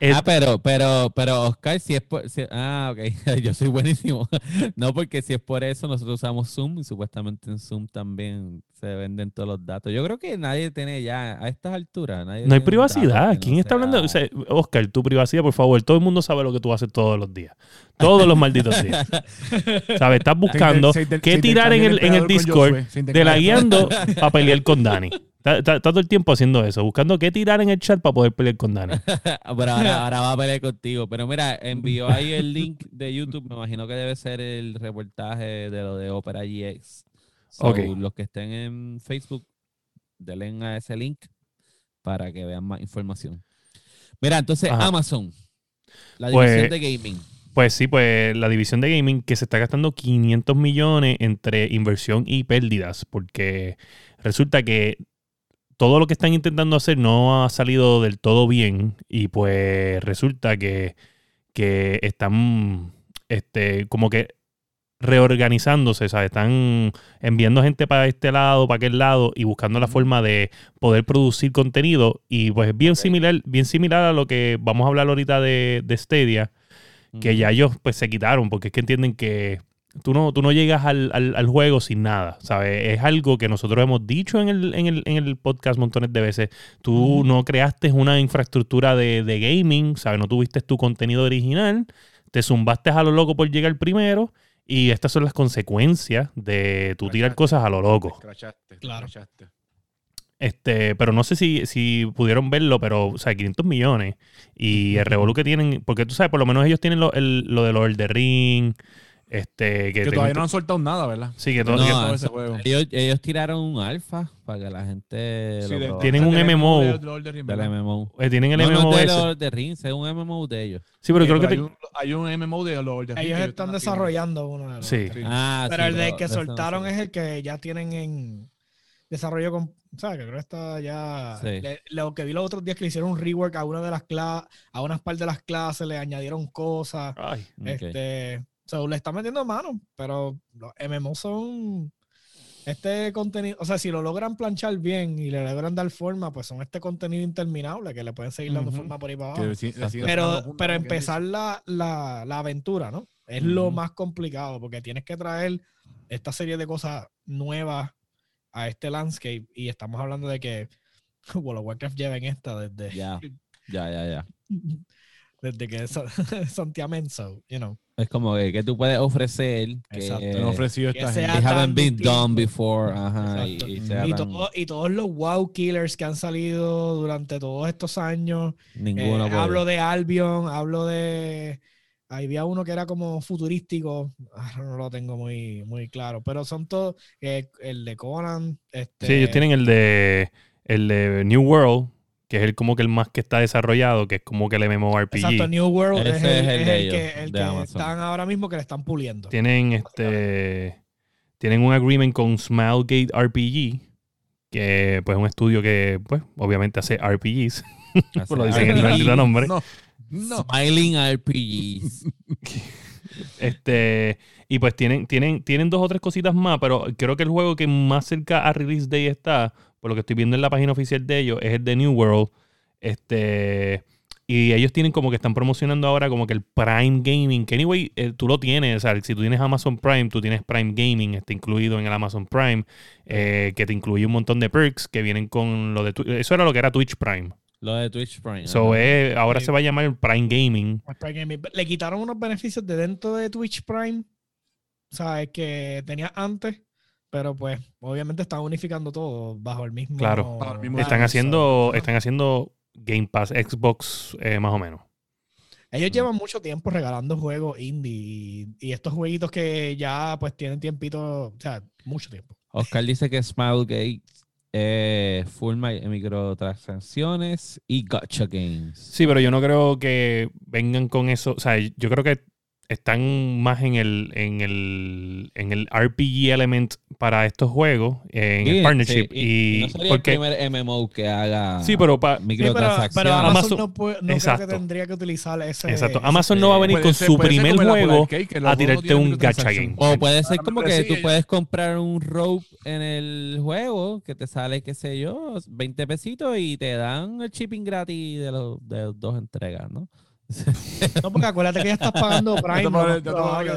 [SPEAKER 4] El-
[SPEAKER 1] ah, pero, pero, pero, Oscar, si es por. si- ah, ok. Yo soy buenísimo. no, porque si es por eso, nosotros usamos Zoom y supuestamente en Zoom también se venden todos los datos. Yo creo que nadie tiene ya, a estas alturas, nadie
[SPEAKER 4] no hay privacidad. ¿Quién
[SPEAKER 1] no
[SPEAKER 4] está hablando? O
[SPEAKER 1] sea-
[SPEAKER 4] Oscar, tu privacidad, por favor. Todo el mundo sabe lo que tú haces todos los días. Todos los malditos días. ¿Sabes? Estás buscando
[SPEAKER 2] Se inter-
[SPEAKER 4] qué
[SPEAKER 2] se
[SPEAKER 4] tirar en el, en el Discord de la guiando para pelear con Dani. Está, está- está todo el tiempo haciendo eso, buscando qué tirar en el chat para poder pelear con Dani.
[SPEAKER 1] Pero ahora, ahora va a pelear contigo. Pero mira, envió ahí el link de YouTube. Me imagino que debe ser el reportaje de lo de Opera GX. So. Los que estén en Facebook, denle a ese link para que vean más información. Mira, entonces
[SPEAKER 4] Ajá.
[SPEAKER 1] Amazon, la
[SPEAKER 4] Pues-
[SPEAKER 1] división de gaming.
[SPEAKER 4] Pues sí, pues la división de gaming que se está gastando 500 millones entre inversión y pérdidas, porque resulta que todo lo que están intentando hacer no ha salido del todo bien y pues resulta que, que están este, como que reorganizándose, ¿sabes? Están enviando gente para este lado, para aquel lado y buscando la forma de poder producir contenido y pues bien similar, bien similar a lo que vamos a hablar ahorita de, de Stadia que ya ellos pues se quitaron porque es que entienden que tú no, tú no llegas al, al- al juego sin nada, ¿sabes? Es algo que nosotros hemos dicho en el, en el, en el podcast montones de veces. Tú no creaste una infraestructura de, de gaming, ¿sabes? No tuviste tu contenido original, te zumbaste a lo loco por llegar primero y estas son las consecuencias de tú tirar cosas a lo loco.
[SPEAKER 3] Claro.
[SPEAKER 4] Este, pero no sé si, si pudieron verlo, pero, o sea, 500 millones. Y el revolú que tienen, porque tú sabes, por lo menos ellos tienen lo, el- lo de Lord of the Ring, este, que,
[SPEAKER 2] Que todavía no han soltado nada, ¿verdad?
[SPEAKER 4] Sí, que todo-
[SPEAKER 1] No,
[SPEAKER 4] que-
[SPEAKER 2] todo ese juego.
[SPEAKER 1] ellos, ellos tiraron un alfa para que la gente
[SPEAKER 2] Sí,
[SPEAKER 1] lo
[SPEAKER 2] de-.
[SPEAKER 4] Tienen un MMO.
[SPEAKER 2] de Lord of Rings,
[SPEAKER 1] del. MMO.
[SPEAKER 4] eh, tienen el
[SPEAKER 1] no, no
[SPEAKER 4] MMO
[SPEAKER 1] es de los de Rings, es un MMO de ellos.
[SPEAKER 4] Sí, pero
[SPEAKER 2] Sí,
[SPEAKER 4] creo que
[SPEAKER 2] pero
[SPEAKER 4] te-
[SPEAKER 2] hay, un, hay un MMO de Lord of the Rings
[SPEAKER 3] Ellos
[SPEAKER 2] que
[SPEAKER 3] están desarrollando uno de los.
[SPEAKER 4] Sí.
[SPEAKER 2] Sí.
[SPEAKER 1] Ah,
[SPEAKER 3] Pero
[SPEAKER 1] sí,
[SPEAKER 3] el de
[SPEAKER 1] pero
[SPEAKER 3] que
[SPEAKER 1] no
[SPEAKER 3] soltaron
[SPEAKER 1] sé.
[SPEAKER 3] es el que ya tienen en desarrollo con- O sea, que creo que está ya.
[SPEAKER 1] Sí.
[SPEAKER 3] le- lo que vi los otros días que le hicieron un rework a una de las clases, a unas par de las clases, le añadieron cosas.
[SPEAKER 4] Ay.
[SPEAKER 3] Este, so, le está metiendo mano, pero los MMO son este contenido, o sea, si lo logran planchar bien y le logran dar forma, pues son este contenido interminable que le pueden seguir dando
[SPEAKER 1] Ujú.
[SPEAKER 3] forma por ahí para
[SPEAKER 2] Que
[SPEAKER 3] abajo. Pero, pero empezar la, la, la aventura, ¿no? Es lo
[SPEAKER 1] Ujú.
[SPEAKER 3] más complicado porque tienes que traer esta serie de cosas nuevas a este landscape y estamos hablando de que World of Warcraft lleva en esta desde,
[SPEAKER 1] Ya, ya, ya, ya.
[SPEAKER 3] desde que Santiamenso, you know.
[SPEAKER 1] Es como que, que tú puedes ofrecer que
[SPEAKER 3] Exacto.
[SPEAKER 2] Me han ofrecido
[SPEAKER 3] que
[SPEAKER 2] esta gente.
[SPEAKER 1] they haven't been
[SPEAKER 3] distinto.
[SPEAKER 1] done before. Ajá, y,
[SPEAKER 3] Exacto.
[SPEAKER 1] y
[SPEAKER 3] Y,
[SPEAKER 1] tan-
[SPEAKER 3] todo- y todos los wow killers que han salido durante todos estos años.
[SPEAKER 1] ninguno
[SPEAKER 3] eh, hablo de Albion, hablo de. Había uno que era como futurístico. ah, No lo tengo muy, muy claro. Pero son todos. eh, el de Conan. Este,
[SPEAKER 4] Sí, ellos tienen el de el de New World, que es el como que el más que está desarrollado, que es como que el MMORPG.
[SPEAKER 3] Exacto, New World es el,
[SPEAKER 1] es el
[SPEAKER 3] es
[SPEAKER 1] de
[SPEAKER 3] el
[SPEAKER 1] ellos,
[SPEAKER 3] que, el
[SPEAKER 1] de
[SPEAKER 3] que
[SPEAKER 1] Amazon.
[SPEAKER 3] están ahora mismo que le están puliendo.
[SPEAKER 4] Tienen este tienen un agreement con Smilegate RPG, que pues es un estudio que pues obviamente hace RPGs,
[SPEAKER 1] Hace
[SPEAKER 4] por lo dicen en el nombre.
[SPEAKER 2] No, no.
[SPEAKER 1] Smiling RPGs.
[SPEAKER 4] Este, y pues tienen, tienen, tienen dos o tres cositas más, pero creo que el juego que más cerca a release day está, por lo que estoy viendo en la página oficial de ellos, es el de New World. Este, y ellos tienen como que están promocionando ahora como que el Prime Gaming, que anyway, eh, tú lo tienes, o sea, si tú tienes Amazon Prime, tú tienes Prime Gaming, está incluido en el Amazon Prime, eh, que te incluye un montón de perks que vienen con lo de, eso era lo que era Twitch Prime.
[SPEAKER 1] Lo de Twitch Prime.
[SPEAKER 4] So, eh, ahora se va a llamar Prime Gaming.
[SPEAKER 3] Prime Gaming. Le quitaron unos beneficios de dentro de Twitch Prime. O sea, el que tenía antes. Pero pues, obviamente están unificando todo bajo el mismo.
[SPEAKER 4] Claro.
[SPEAKER 2] Bajo el mismo
[SPEAKER 4] Están haciendo, están haciendo Game Pass Xbox eh, más o menos.
[SPEAKER 3] Ellos llevan mucho tiempo regalando juegos indie y, y estos jueguitos que ya pues tienen tiempito, o sea, mucho tiempo.
[SPEAKER 1] Oscar dice que Smilegate eh, full mi- microtransacciones y gotcha games.
[SPEAKER 4] Sí, pero yo no creo que vengan con eso. O sea, yo creo que están más en el, en el, en el RPG element para estos juegos, en
[SPEAKER 1] Sí,
[SPEAKER 4] el partnership.
[SPEAKER 1] sí,
[SPEAKER 4] y,
[SPEAKER 1] no sería
[SPEAKER 4] porque,
[SPEAKER 1] el primer MMO que haga
[SPEAKER 4] sí, pero pa-
[SPEAKER 3] Sí, pero,
[SPEAKER 1] microtransacciones.
[SPEAKER 3] pero Amazon,
[SPEAKER 4] Amazon-
[SPEAKER 3] no, puede- no creo
[SPEAKER 4] Exacto.
[SPEAKER 3] que tendría que utilizar ese.
[SPEAKER 4] exacto. Amazon no va a venir con
[SPEAKER 2] ser-
[SPEAKER 4] su primer juego
[SPEAKER 2] Arcade,
[SPEAKER 4] a
[SPEAKER 2] no
[SPEAKER 4] tirarte un gacha game.
[SPEAKER 1] O puede ser como que
[SPEAKER 2] sí,
[SPEAKER 1] tú puedes comprar un rope en el juego que te sale, qué sé yo, 20 pesitos y te dan el shipping gratis de los de los dos entregas, ¿no?
[SPEAKER 3] No, porque acuérdate que ya estás pagando Prime.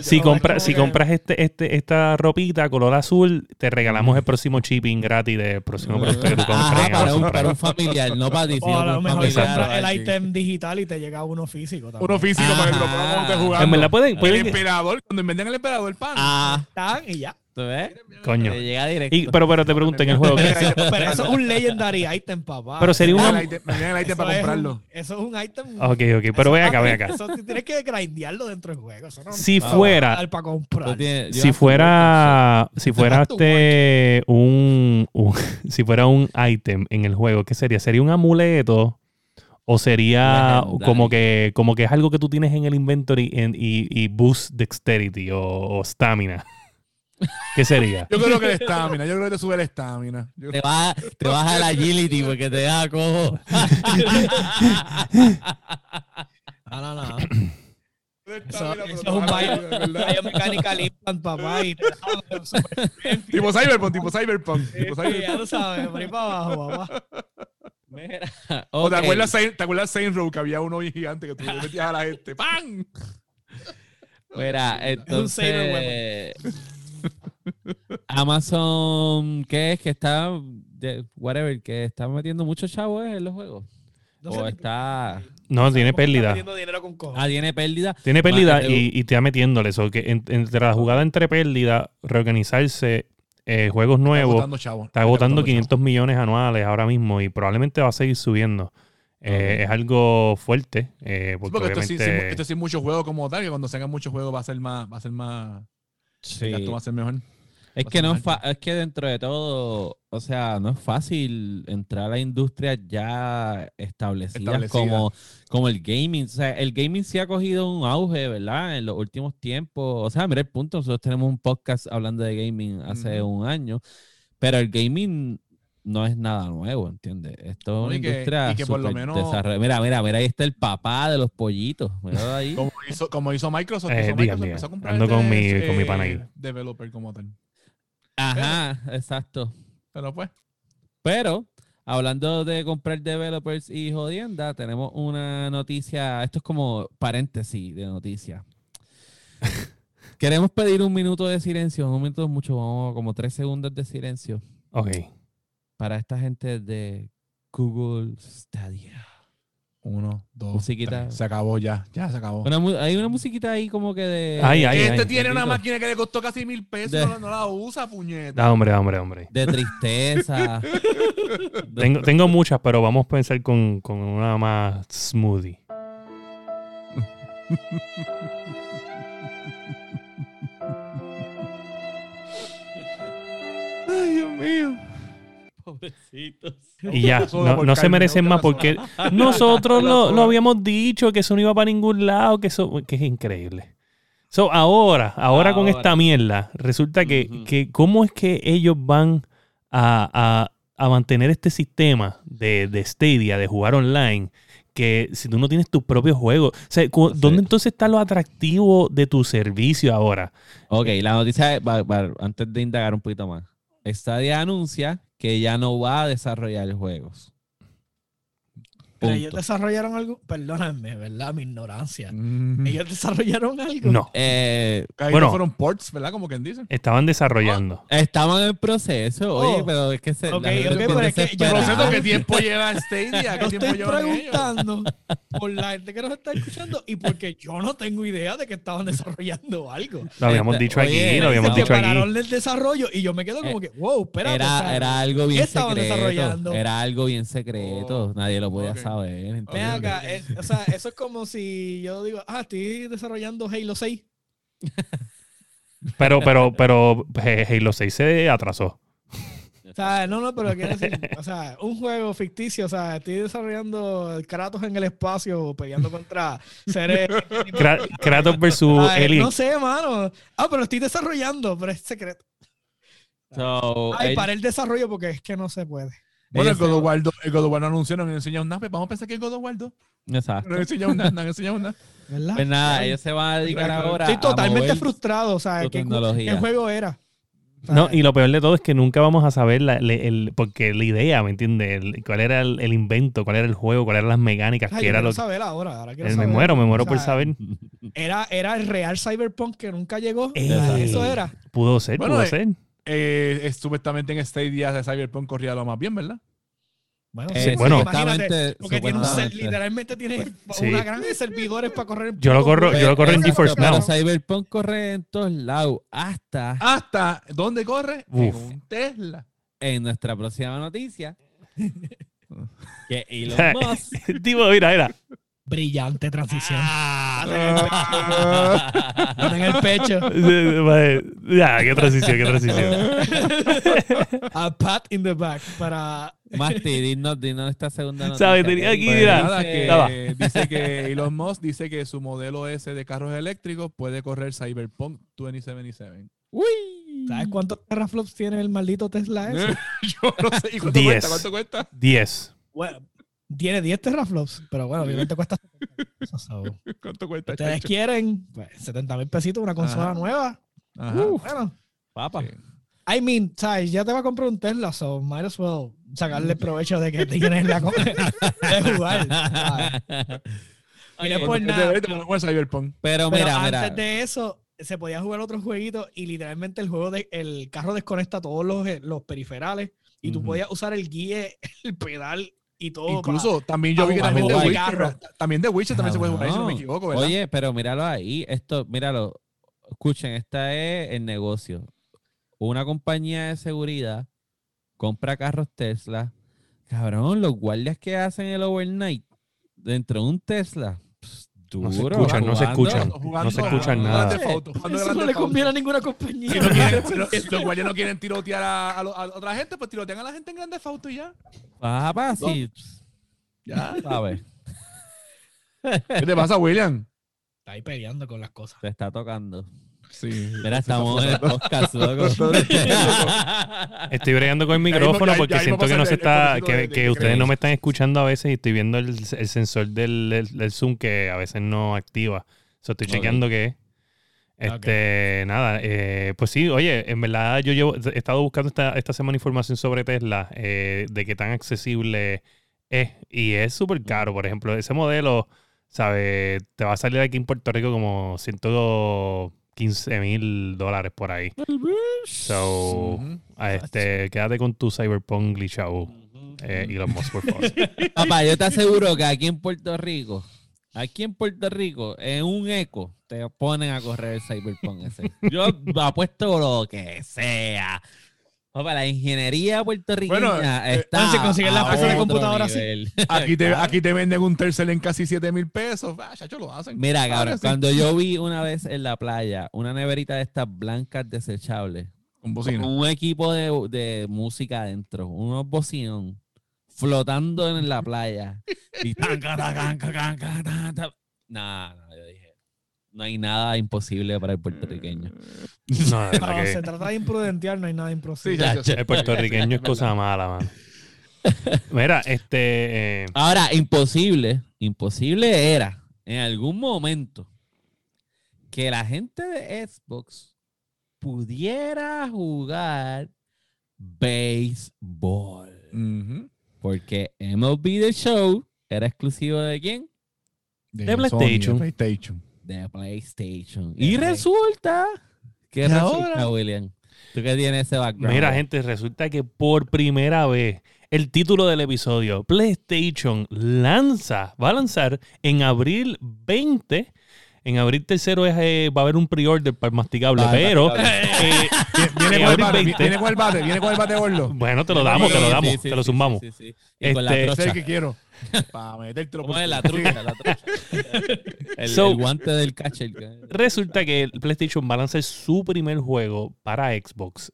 [SPEAKER 4] Si, compra- si compras este, este, esta ropita color azul, te regalamos el próximo shipping gratis del próximo producto que tú compres.
[SPEAKER 1] Ajá, para un, para un familiar, no para ti,
[SPEAKER 3] O a lo mejor el ítem digital y te llega uno físico también.
[SPEAKER 2] Uno físico para que lo
[SPEAKER 1] Ah.
[SPEAKER 2] estar jugando.
[SPEAKER 4] En verdad pueden,
[SPEAKER 2] El emperador, cuando inventan el emperador pan.
[SPEAKER 1] Ah,
[SPEAKER 3] Tan y ya.
[SPEAKER 1] ¿Tú ves?
[SPEAKER 4] coño.
[SPEAKER 1] Te llega directo.
[SPEAKER 4] Y, pero, pero te pregunto en el juego. ¿qué-
[SPEAKER 3] Pero eso es un legendary item, papá.
[SPEAKER 4] Pero sería
[SPEAKER 2] me viene el ítem
[SPEAKER 3] Eso
[SPEAKER 2] para
[SPEAKER 3] un-
[SPEAKER 2] comprarlo.
[SPEAKER 3] eso es un item.
[SPEAKER 4] Ok, ok, pero ven acá, ven acá.
[SPEAKER 3] Eso tienes que grindearlo dentro del juego. Eso no
[SPEAKER 4] Si fuera-
[SPEAKER 3] dar para comprar.
[SPEAKER 1] Tienes-
[SPEAKER 4] Si fuera, si fuera este un, un- si fuera un item en el juego, ¿qué sería? ¿Sería un amuleto? ¿O sería como que, como que es algo que tú tienes en el inventory en- y, y boost dexterity o, o stamina? ¿Qué sería?
[SPEAKER 2] Yo creo que el estamina. Yo creo que te sube el estamina. Yo-
[SPEAKER 1] Te vas te vas a la agility porque te deja cojo.
[SPEAKER 3] No, no, no. Eso, es un
[SPEAKER 2] baja, verdad.
[SPEAKER 3] biomechanical implant, papá. Y.
[SPEAKER 2] Tipo Cyberpunk, tipo Cyberpunk.
[SPEAKER 3] Sí,
[SPEAKER 2] Tipo Cyberpunk.
[SPEAKER 3] ya tú sabes, por ahí para abajo, papá.
[SPEAKER 1] Mira,
[SPEAKER 2] O te acuerdas, ¿te acuerdas Saint Row que había uno gigante que tú le metías a la gente? ¡Pam!
[SPEAKER 1] Mira, entonces. Amazon, ¿qué es? Que está. de- whatever, que está metiendo muchos chavos eh, en los juegos.
[SPEAKER 3] No
[SPEAKER 1] o
[SPEAKER 3] sé,
[SPEAKER 1] está.
[SPEAKER 4] No, tiene
[SPEAKER 3] está
[SPEAKER 4] pérdida.
[SPEAKER 3] metiendo dinero con cojones.
[SPEAKER 1] Ah, tiene pérdida.
[SPEAKER 4] Tiene pérdida y, y te va metiéndole eso. Que en- entre la jugada entre pérdida, reorganizarse, eh, juegos
[SPEAKER 2] Está
[SPEAKER 4] nuevos,
[SPEAKER 2] chavo.
[SPEAKER 4] está agotando
[SPEAKER 2] botando
[SPEAKER 4] 500 millones anuales ahora mismo y probablemente va a seguir subiendo. Eh. Es algo fuerte. eh,
[SPEAKER 2] chavo. Sí,
[SPEAKER 4] porque
[SPEAKER 2] esto, sí,
[SPEAKER 4] obviamente...
[SPEAKER 2] sí, esto sí muchos juegos como tal, que cuando salgan muchos juegos va a ser más, va a ser más,
[SPEAKER 1] Sí.
[SPEAKER 2] esto va a ser mejor.
[SPEAKER 1] Es que no es, que dentro de todo, o sea, no es fácil entrar a la industria ya
[SPEAKER 2] Establecida.
[SPEAKER 1] como, como el gaming. O sea, el gaming sí ha cogido un auge, ¿verdad? En los últimos tiempos. O sea, mira el punto, nosotros tenemos un podcast hablando de gaming hace un año, pero el gaming no es nada nuevo, ¿entiendes? Esto es una
[SPEAKER 2] y que-
[SPEAKER 1] industria
[SPEAKER 2] y que por lo menos-
[SPEAKER 1] Mira, mira, mira, ahí está el papá de los pollitos. Míralo ahí.
[SPEAKER 2] Como hizo, como hizo Microsoft.
[SPEAKER 4] Eh,
[SPEAKER 2] hizo
[SPEAKER 4] digan,
[SPEAKER 2] Microsoft, empezó a comprar
[SPEAKER 4] Ando con
[SPEAKER 2] este,
[SPEAKER 4] mi- con mi pana.
[SPEAKER 2] Developer como tal.
[SPEAKER 1] Ajá, exacto.
[SPEAKER 2] Pero pues.
[SPEAKER 1] Pero, hablando de comprar developers y jodienda, tenemos una noticia. Esto es como paréntesis de noticia. Queremos pedir un minuto de silencio, un minuto mucho, vamos, como tres segundos de silencio
[SPEAKER 4] Ok.
[SPEAKER 1] Para esta gente de Google Stadia.
[SPEAKER 2] Uno, dos.
[SPEAKER 1] Musiquita.
[SPEAKER 2] tres. Se acabó ya. Ya se acabó.
[SPEAKER 1] Una hay una musiquita ahí como que de.
[SPEAKER 4] Ay, ay,
[SPEAKER 2] este
[SPEAKER 4] ay.
[SPEAKER 2] tiene una máquina que le costó casi mil pesos.
[SPEAKER 1] De-
[SPEAKER 2] No, no la usa, puñeta.
[SPEAKER 4] Da, hombre, hombre, hombre.
[SPEAKER 1] De tristeza.
[SPEAKER 4] Tengo, tengo muchas, pero vamos a pensar con, con una más smoothie.
[SPEAKER 2] Ay, Dios mío.
[SPEAKER 1] Pobrecitos.
[SPEAKER 4] Y ya, no, se merecen
[SPEAKER 2] me
[SPEAKER 4] más porque nosotros lo, lo habíamos dicho que eso no iba para ningún lado, que eso que es increíble. So, ahora, ahora, con esta mierda, resulta que, que cómo es que ellos van a, a- a mantener este sistema de, de Stadia, de jugar online, que si tú no tienes tus propios juegos, o sea, cu-
[SPEAKER 1] Sí.
[SPEAKER 4] ¿dónde entonces está lo atractivo de tu servicio ahora?
[SPEAKER 1] Ok, la noticia, es- va- va- antes de indagar un poquito más. Stadia anuncia que ya no va a desarrollar juegos.
[SPEAKER 3] Pero ellos desarrollaron algo, perdóname, ¿verdad? Mi ignorancia.
[SPEAKER 2] Mm.
[SPEAKER 3] Ellos desarrollaron algo.
[SPEAKER 4] No,
[SPEAKER 1] Eh,
[SPEAKER 4] Bueno.
[SPEAKER 2] no fueron ports, ¿verdad? Como quien dice.
[SPEAKER 4] estaban desarrollando.
[SPEAKER 1] estamos en proceso, oye,
[SPEAKER 3] Oh.
[SPEAKER 1] pero es que se.
[SPEAKER 3] Ok,
[SPEAKER 1] la gente
[SPEAKER 3] ok,
[SPEAKER 1] es bien
[SPEAKER 3] pero es que yo no sé
[SPEAKER 2] Proceso, ¿qué tiempo lleva Stadia?
[SPEAKER 3] Yo
[SPEAKER 2] ¿Qué tiempo
[SPEAKER 3] estoy
[SPEAKER 2] ellos?
[SPEAKER 3] preguntando por la gente que nos está escuchando y porque yo no tengo idea de que estaban desarrollando algo.
[SPEAKER 4] Lo habíamos
[SPEAKER 1] Este,
[SPEAKER 4] dicho aquí,
[SPEAKER 1] oye,
[SPEAKER 4] lo habíamos dicho aquí.
[SPEAKER 3] pararon el desarrollo y yo me quedo como que, wow, espérate. o
[SPEAKER 1] Era,
[SPEAKER 3] sea,
[SPEAKER 1] era algo
[SPEAKER 3] ¿qué
[SPEAKER 1] bien
[SPEAKER 3] estaban
[SPEAKER 1] secreto.
[SPEAKER 3] desarrollando?
[SPEAKER 1] Era algo bien secreto.
[SPEAKER 2] Oh,
[SPEAKER 1] Nadie lo podía
[SPEAKER 2] ok.
[SPEAKER 1] saber.
[SPEAKER 3] Acá, eh, o sea, eso es como si yo digo, ah, estoy desarrollando Halo 6.
[SPEAKER 4] Pero, pero, pero eh, Halo 6 se atrasó.
[SPEAKER 3] O sea, no, no, pero quiero decir, o sea, un juego ficticio, o sea, estoy desarrollando Kratos en el espacio peleando contra seres.
[SPEAKER 4] Kra- Kratos versus Alien.
[SPEAKER 3] no sé, mano. Ah, pero estoy desarrollando, pero es secreto.
[SPEAKER 1] So,
[SPEAKER 3] Ay,
[SPEAKER 1] él-
[SPEAKER 3] para el desarrollo porque es que no se puede.
[SPEAKER 2] Bueno, el God of War 2 el God of War no anunció, no han enseñado nada. pues Vamos a pensar que es God of War 2.
[SPEAKER 1] se- Exacto.
[SPEAKER 2] No han enseñado nada, no han enseñado nada.
[SPEAKER 3] ¿Verdad?
[SPEAKER 1] Pues nada, ellos se van a dedicar
[SPEAKER 2] Estoy
[SPEAKER 1] ahora.
[SPEAKER 3] Estoy
[SPEAKER 1] a
[SPEAKER 3] totalmente
[SPEAKER 1] mover
[SPEAKER 3] frustrado, o sea, ¿qué, juego era?
[SPEAKER 4] No, y lo peor de todo es que nunca vamos a saber la, el, porque la idea, ¿me entiendes? Cuál era el, el invento, cuál era el juego, cuáles eran las mecánicas,
[SPEAKER 3] ay,
[SPEAKER 4] qué era
[SPEAKER 3] quiero
[SPEAKER 4] lo
[SPEAKER 3] saber ahora, ahora quiero
[SPEAKER 4] Eh, Me
[SPEAKER 3] saber.
[SPEAKER 4] muero, me muero
[SPEAKER 3] O
[SPEAKER 4] por saber.
[SPEAKER 3] Era, era el real Cyberpunk que nunca llegó.
[SPEAKER 4] Ey.
[SPEAKER 3] Eso era.
[SPEAKER 4] Pudo ser,
[SPEAKER 2] Bueno,
[SPEAKER 4] pudo
[SPEAKER 2] eh,
[SPEAKER 4] ser.
[SPEAKER 2] Eh, es- supuestamente en Stadia de Cyberpunk corría lo más bien, ¿verdad?
[SPEAKER 3] Bueno,
[SPEAKER 1] Eh,
[SPEAKER 3] sí,
[SPEAKER 4] bueno.
[SPEAKER 3] imagínate,
[SPEAKER 1] supuestamente-
[SPEAKER 3] porque tiene un literalmente tiene
[SPEAKER 4] Sí.
[SPEAKER 3] una gran de servidores para correr.
[SPEAKER 4] Yo lo corro- yo lo corro en GeForce Now.
[SPEAKER 1] Cyberpunk corre en todos lados, hasta
[SPEAKER 2] Hasta, ¿dónde corre? En
[SPEAKER 4] Uf.
[SPEAKER 2] un Tesla.
[SPEAKER 1] en nuestra próxima noticia. que Elon Musk
[SPEAKER 4] tipo, mira, mira.
[SPEAKER 3] Brillante transición.
[SPEAKER 1] Ah.
[SPEAKER 3] en el pecho.
[SPEAKER 4] Ya, qué transición, qué transición.
[SPEAKER 3] A pat in the back para.
[SPEAKER 1] Masti, dinos, dinos esta segunda noticia.
[SPEAKER 4] ¿Sabes? Tenía
[SPEAKER 1] que
[SPEAKER 4] aquí,
[SPEAKER 2] Pues
[SPEAKER 4] mira,
[SPEAKER 1] dice-
[SPEAKER 2] dice que Elon Musk dice que su modelo S de carros eléctricos puede correr Cyberpunk 2077.
[SPEAKER 1] Uy.
[SPEAKER 3] ¿Sabes cuántos teraflops tiene el maldito Tesla ese?
[SPEAKER 2] Yo no sé. ¿Y cuánto
[SPEAKER 4] Diez.
[SPEAKER 2] cuesta? ¿Cuánto cuesta?
[SPEAKER 4] 10.
[SPEAKER 3] Bueno, tiene 10 teraflops, pero bueno, obviamente cuesta 70 pesos. so.
[SPEAKER 2] ¿Cuánto cuesta?
[SPEAKER 3] Ustedes
[SPEAKER 2] chacho?
[SPEAKER 3] quieren pues, 70 mil pesitos, una consola
[SPEAKER 2] Ajá.
[SPEAKER 3] nueva.
[SPEAKER 2] Ajá.
[SPEAKER 3] Bueno,
[SPEAKER 1] Papa.
[SPEAKER 2] Sí.
[SPEAKER 3] I mean, ¿sabes? Ya te va a comprar un Tesla, so might as well sacarle provecho de que tienes la de jugar. ¿sabes? Y no es por
[SPEAKER 2] Porque
[SPEAKER 3] nada.
[SPEAKER 2] te- te van a jugar Cyberpunk.
[SPEAKER 1] Pero
[SPEAKER 3] Pero
[SPEAKER 1] mira,
[SPEAKER 3] antes
[SPEAKER 1] mira.
[SPEAKER 3] de eso, se podía jugar otros jueguitos y literalmente el juego de, el carro desconecta todos los, eh, los periferales y tú
[SPEAKER 1] Ujú.
[SPEAKER 3] podías usar el guía, el pedal y todo.
[SPEAKER 2] Incluso también yo vi que también de Witcher.
[SPEAKER 3] carro.
[SPEAKER 2] También de Witcher también se puede jugar ahí, si no me equivoco, ¿verdad?
[SPEAKER 1] Oye, pero míralo ahí. Esto, míralo. Escuchen, esta es el negocio. Una compañía de seguridad compra carros Tesla. Cabrón, los guardias que hacen el overnight dentro de un Tesla.
[SPEAKER 4] No se escuchan, no se escuchan. No se escuchan nada.
[SPEAKER 3] Eso no le conviene a ninguna compañía.
[SPEAKER 2] Si no quieren- si no- si los guardias no quieren tirotear a, a lo- a otra gente, pues tirotean a la gente en grandes autos y ya.
[SPEAKER 1] Papá, sí. pss,
[SPEAKER 2] Ya.
[SPEAKER 1] ¿Sabes?
[SPEAKER 2] ¿Qué te pasa, William?
[SPEAKER 3] Está ahí peleando con las cosas.
[SPEAKER 1] Se está tocando.
[SPEAKER 2] Sí.
[SPEAKER 1] Mira, estamos en el podcast, loco.
[SPEAKER 4] Estoy bregando con el micrófono
[SPEAKER 2] ya-
[SPEAKER 4] porque
[SPEAKER 2] ya
[SPEAKER 4] siento que no se está, que,
[SPEAKER 2] de- de-
[SPEAKER 4] que
[SPEAKER 2] de-
[SPEAKER 4] ustedes
[SPEAKER 1] de-
[SPEAKER 4] no me están escuchando a veces y estoy viendo el, el sensor del, del- del Zoom que a veces no activa. So, estoy chequeando que este, nada, eh, pues sí, oye, en verdad yo llevo, he estado buscando esta, esta semana información sobre Tesla, eh, de qué tan accesible es, y es súper caro, por ejemplo, ese modelo, ¿sabes? Te va a salir aquí en Puerto Rico como 115 mil dólares por ahí. So, a este, quédate con tu Cyberpunk glitchado, eh, Elon Musk, por favor.
[SPEAKER 1] Papá, yo te aseguro que aquí en Puerto Rico, aquí en Puerto Rico, en un eco, te ponen a correr el Cyberpunk ese. Yo apuesto lo que sea. Papá, la ingeniería puertorriqueña
[SPEAKER 2] Bueno, eh,
[SPEAKER 1] está.
[SPEAKER 3] si consiguen las piezas de computadora, sí.
[SPEAKER 1] nivel.
[SPEAKER 2] Aquí te, aquí te venden un tercer en casi 7 mil pesos. Ah, chacho, lo hacen.
[SPEAKER 1] Mira, cabrón, cuando yo vi una vez en la playa una neverita de estas blancas desechables,
[SPEAKER 2] Con
[SPEAKER 1] con
[SPEAKER 2] bocina.
[SPEAKER 1] un equipo de, de música adentro, unos bocinón, flotando en la playa. Y tan, ca, ta, can, ca, can, ca, ta, ta. Nah, no, yo dije, no hay nada imposible para el puertorriqueño.
[SPEAKER 4] No, que
[SPEAKER 3] se trata de imprudentear, no hay nada
[SPEAKER 2] Sí, sí.
[SPEAKER 4] el puertorriqueño es cosa mala, man. Mira, este... eh,
[SPEAKER 1] Ahora, imposible, imposible era en algún momento que la gente de Xbox pudiera jugar béisbol.
[SPEAKER 2] Ujú.
[SPEAKER 1] Porque MLB The Show era exclusivo de quién?
[SPEAKER 4] De
[SPEAKER 2] Sony,
[SPEAKER 4] PlayStation.
[SPEAKER 2] de PlayStation.
[SPEAKER 1] De PlayStation.
[SPEAKER 3] De
[SPEAKER 1] Y
[SPEAKER 3] Play.
[SPEAKER 1] resulta que
[SPEAKER 2] ¿Y
[SPEAKER 1] resulta,
[SPEAKER 2] ahora?
[SPEAKER 1] William. Tú que tienes ese background.
[SPEAKER 4] Mira, gente, resulta que por primera vez el título del episodio, PlayStation lanza, va a lanzar en abril 20. En abril tercero es, eh, va a haber un pre-order para el masticable,
[SPEAKER 1] Ah,
[SPEAKER 4] pero
[SPEAKER 1] masticable.
[SPEAKER 4] eh,
[SPEAKER 2] Viene,
[SPEAKER 4] En
[SPEAKER 2] con el bate,
[SPEAKER 4] 20.
[SPEAKER 2] viene con el bate, viene con el bate gordo.
[SPEAKER 4] bueno, te lo damos, te lo damos,
[SPEAKER 1] sí,
[SPEAKER 4] te lo
[SPEAKER 1] sí,
[SPEAKER 4] zumbamos.
[SPEAKER 1] sí, sí, sí. Y con la
[SPEAKER 4] Este,
[SPEAKER 2] Ese es
[SPEAKER 1] trocha.
[SPEAKER 2] el que quiero. Para metértelo
[SPEAKER 1] ¿Cómo
[SPEAKER 2] por
[SPEAKER 1] es la trucha? La trucha. El,
[SPEAKER 4] So-
[SPEAKER 1] el guante del catcher.
[SPEAKER 4] Resulta que el PlayStation va a lanzar su primer juego para Xbox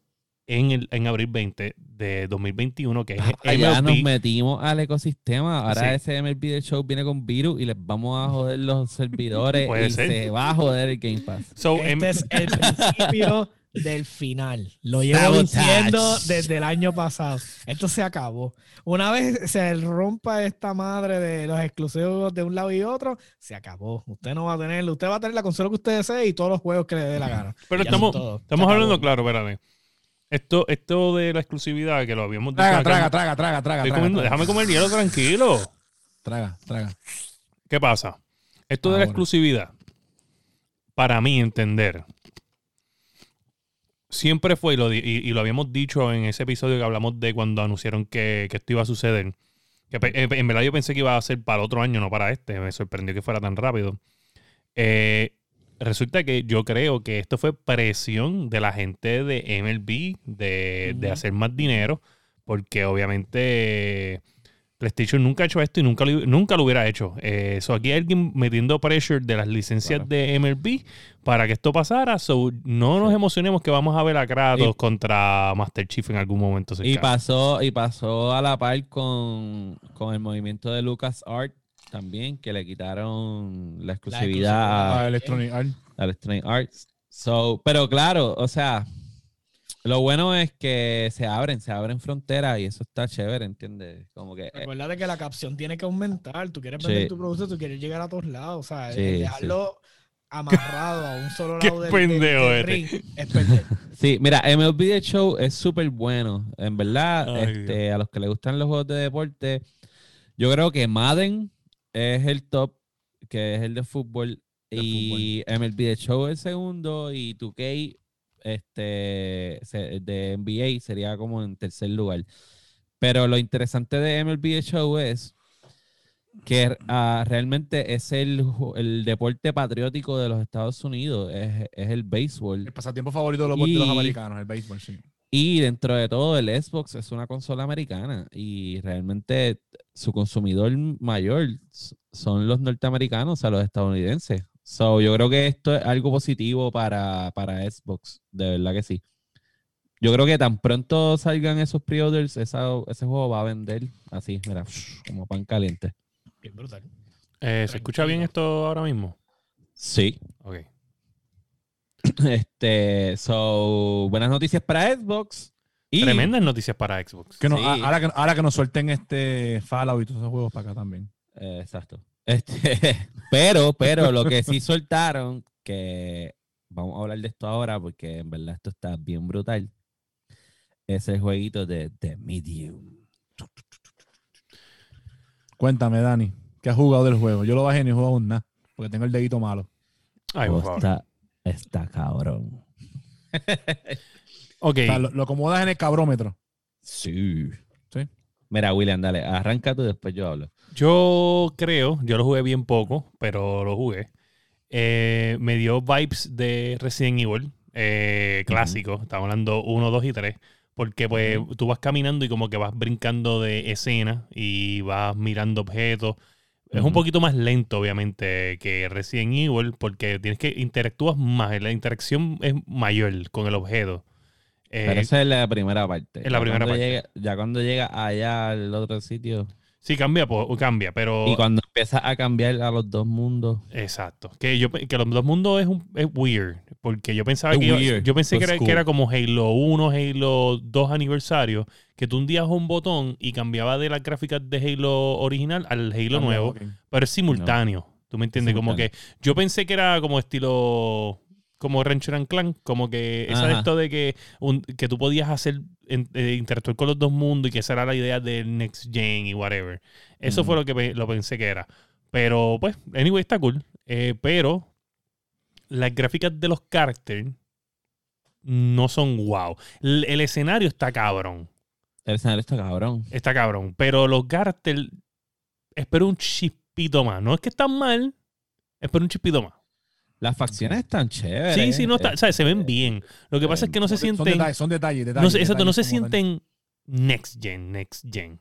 [SPEAKER 4] en, el, en abril 20 de 2021, que es
[SPEAKER 1] Allá nos
[SPEAKER 4] MLB.
[SPEAKER 1] metimos al ecosistema. Ahora
[SPEAKER 4] Sí.
[SPEAKER 1] ese MLB The Show viene con virus y les vamos a joder los servidores
[SPEAKER 4] Puede
[SPEAKER 1] y
[SPEAKER 4] ser.
[SPEAKER 1] se va a joder el Game Pass.
[SPEAKER 4] So, em-
[SPEAKER 3] Este es el principio del final. Lo llevo diciendo desde el año pasado. Esto se acabó. Una vez se rompa esta madre de los exclusivos de un lado y otro, se acabó. Usted no va a tener, usted va a tener la consola que usted desee y todos los juegos que le dé la gana.
[SPEAKER 4] Pero estamos, estamos hablando claro, espérame. Esto, esto de la exclusividad que lo habíamos dicho
[SPEAKER 2] Traga,
[SPEAKER 4] acá-
[SPEAKER 2] traga, traga, traga, traga. Traga,
[SPEAKER 4] comiendo-
[SPEAKER 2] traga.
[SPEAKER 4] déjame comer hielo tranquilo.
[SPEAKER 2] Traga, traga.
[SPEAKER 4] ¿Qué pasa? Esto de la exclusividad, para mí entender, siempre fue, y lo, y, y lo habíamos dicho en ese episodio que hablamos de cuando anunciaron que, que esto iba a suceder, que en verdad yo pensé que iba a ser para el otro año, no para este, me sorprendió que fuera tan rápido. Eh, resulta que yo creo que esto fue presión de la gente de MLB de, de hacer más dinero, porque obviamente PlayStation nunca ha hecho esto y nunca lo, nunca lo hubiera hecho. Eh, so aquí hay alguien metiendo pressure de las licencias
[SPEAKER 2] Claro.
[SPEAKER 4] de MLB para que esto pasara. So no nos emocionemos que vamos a ver a Kratos
[SPEAKER 1] Y-
[SPEAKER 4] contra Master Chief en algún momento.
[SPEAKER 1] Y pasó, y pasó a la par con, con el movimiento de Lucas Art también, que le quitaron la exclusividad
[SPEAKER 2] Ah,
[SPEAKER 1] a,
[SPEAKER 2] Electronic Art.
[SPEAKER 1] a Electronic Arts. So, pero claro, o sea, lo bueno es que se abren, se abren fronteras y eso está chévere, ¿entiendes? Como que eh,
[SPEAKER 3] Recuerda que la capción tiene que aumentar. Tú quieres
[SPEAKER 1] Sí.
[SPEAKER 3] vender tu producto, tú quieres llegar a todos lados. O sea,
[SPEAKER 1] Sí,
[SPEAKER 3] dejarlo amarrado a un solo
[SPEAKER 4] Qué
[SPEAKER 3] lado del,
[SPEAKER 4] pendejo
[SPEAKER 3] del
[SPEAKER 4] eres.
[SPEAKER 3] ring es perder.
[SPEAKER 1] Sí, mira, MLB The Show es súper bueno. En verdad,
[SPEAKER 4] Ay,
[SPEAKER 1] este, a los que les gustan los juegos de deporte, yo creo que Madden es el top, que es el de fútbol,
[SPEAKER 2] De
[SPEAKER 1] y MLB The Show el segundo, y 2K este, de NBA sería como en tercer lugar. Pero lo interesante de MLB The Show es que ah, realmente es el, el deporte patriótico de los Estados Unidos, es, es el béisbol.
[SPEAKER 2] El pasatiempo favorito de los, de los
[SPEAKER 1] Y-
[SPEAKER 2] americanos, el béisbol, sí.
[SPEAKER 1] Y dentro de todo, el Xbox es una consola americana y realmente su consumidor mayor son los norteamericanos, o sea, los estadounidenses. So, yo creo que esto es algo positivo para, para Xbox, de verdad que sí. Yo creo que tan pronto salgan esos pre-orders, esa- ese juego va a vender así, mira, como pan caliente.
[SPEAKER 3] Bien brutal.
[SPEAKER 4] Eh, ¿Se escucha bien esto ahora mismo?
[SPEAKER 1] Sí.
[SPEAKER 4] Ok.
[SPEAKER 1] Este, so, buenas noticias para Xbox. Y,
[SPEAKER 4] Tremendas noticias para Xbox.
[SPEAKER 2] Que no-
[SPEAKER 1] Sí.
[SPEAKER 2] a- ahora, que, ahora que nos suelten este Fallout y todos esos juegos para acá también.
[SPEAKER 1] Eh, exacto. Este, pero, pero lo que sí soltaron, que vamos a hablar de esto ahora porque en verdad esto está bien brutal, es el jueguito de The Medium.
[SPEAKER 2] Cuéntame, Dani, ¿qué has jugado del juego? Yo lo bajé ni he jugado aún nada, porque tengo el dedito malo.
[SPEAKER 4] Ay, por
[SPEAKER 1] Oh,
[SPEAKER 4] favor.
[SPEAKER 1] está, está cabrón.
[SPEAKER 4] Ok.
[SPEAKER 2] O sea, lo, lo acomodas en el cabrómetro.
[SPEAKER 1] Sí.
[SPEAKER 2] Sí.
[SPEAKER 1] Mira, William, dale, arranca tú y después yo hablo.
[SPEAKER 4] Yo creo, yo lo jugué bien poco, pero lo jugué. Eh, me dio vibes de Resident Evil eh, clásico. Estamos hablando 1, 2 y 3. Porque pues tú vas caminando y como que vas brincando de escena y vas mirando objetos. Es un poquito más lento, obviamente, que Resident Evil, porque tienes que interactúas más. La interacción es mayor con el objeto. Eh,
[SPEAKER 1] Pero esa es la primera parte.
[SPEAKER 4] es la
[SPEAKER 1] Ya
[SPEAKER 4] primera parte.
[SPEAKER 1] llega- ya cuando llega allá al otro sitio
[SPEAKER 4] sí, cambia, po- cambia, pero.
[SPEAKER 1] y cuando empieza a cambiar a los dos mundos.
[SPEAKER 4] Exacto. Que yo que los dos mundos es, un, es weird. Porque yo pensaba
[SPEAKER 1] Es
[SPEAKER 4] que iba-
[SPEAKER 1] weird,
[SPEAKER 4] yo pensé que
[SPEAKER 1] but
[SPEAKER 4] era,
[SPEAKER 1] cool.
[SPEAKER 4] que era como Halo 1, Halo 2 aniversario, que tú hundías un botón y cambiaba de las gráficas de Halo original al Halo nuevo, pero es simultáneo. ¿Tú me entiendes? Como que yo pensé que era como estilo como Rancher and Clan, como que esa de esto de que, un- que tú podías hacer en- eh, interactuar con los dos mundos y que esa era la idea del Next Gen y whatever. Eso fue lo que pe- lo pensé que era. Pero pues, anyway, está cool. Eh, pero las gráficas de los characters no son wow. El, el escenario está cabrón.
[SPEAKER 1] El escenario está cabrón.
[SPEAKER 4] Está cabrón. Pero los characters, espero un chispito más. No es que están mal, espero un chispito más.
[SPEAKER 1] Las facciones están chéveres.
[SPEAKER 4] Sí, sí, no está,
[SPEAKER 1] Eh,
[SPEAKER 4] o sea, se ven bien. Lo que pasa es que no se
[SPEAKER 2] Son
[SPEAKER 4] sienten.
[SPEAKER 2] detalles, son detalles, detalles.
[SPEAKER 4] No sé, exacto, no se
[SPEAKER 2] tal.
[SPEAKER 4] sienten next gen, next gen.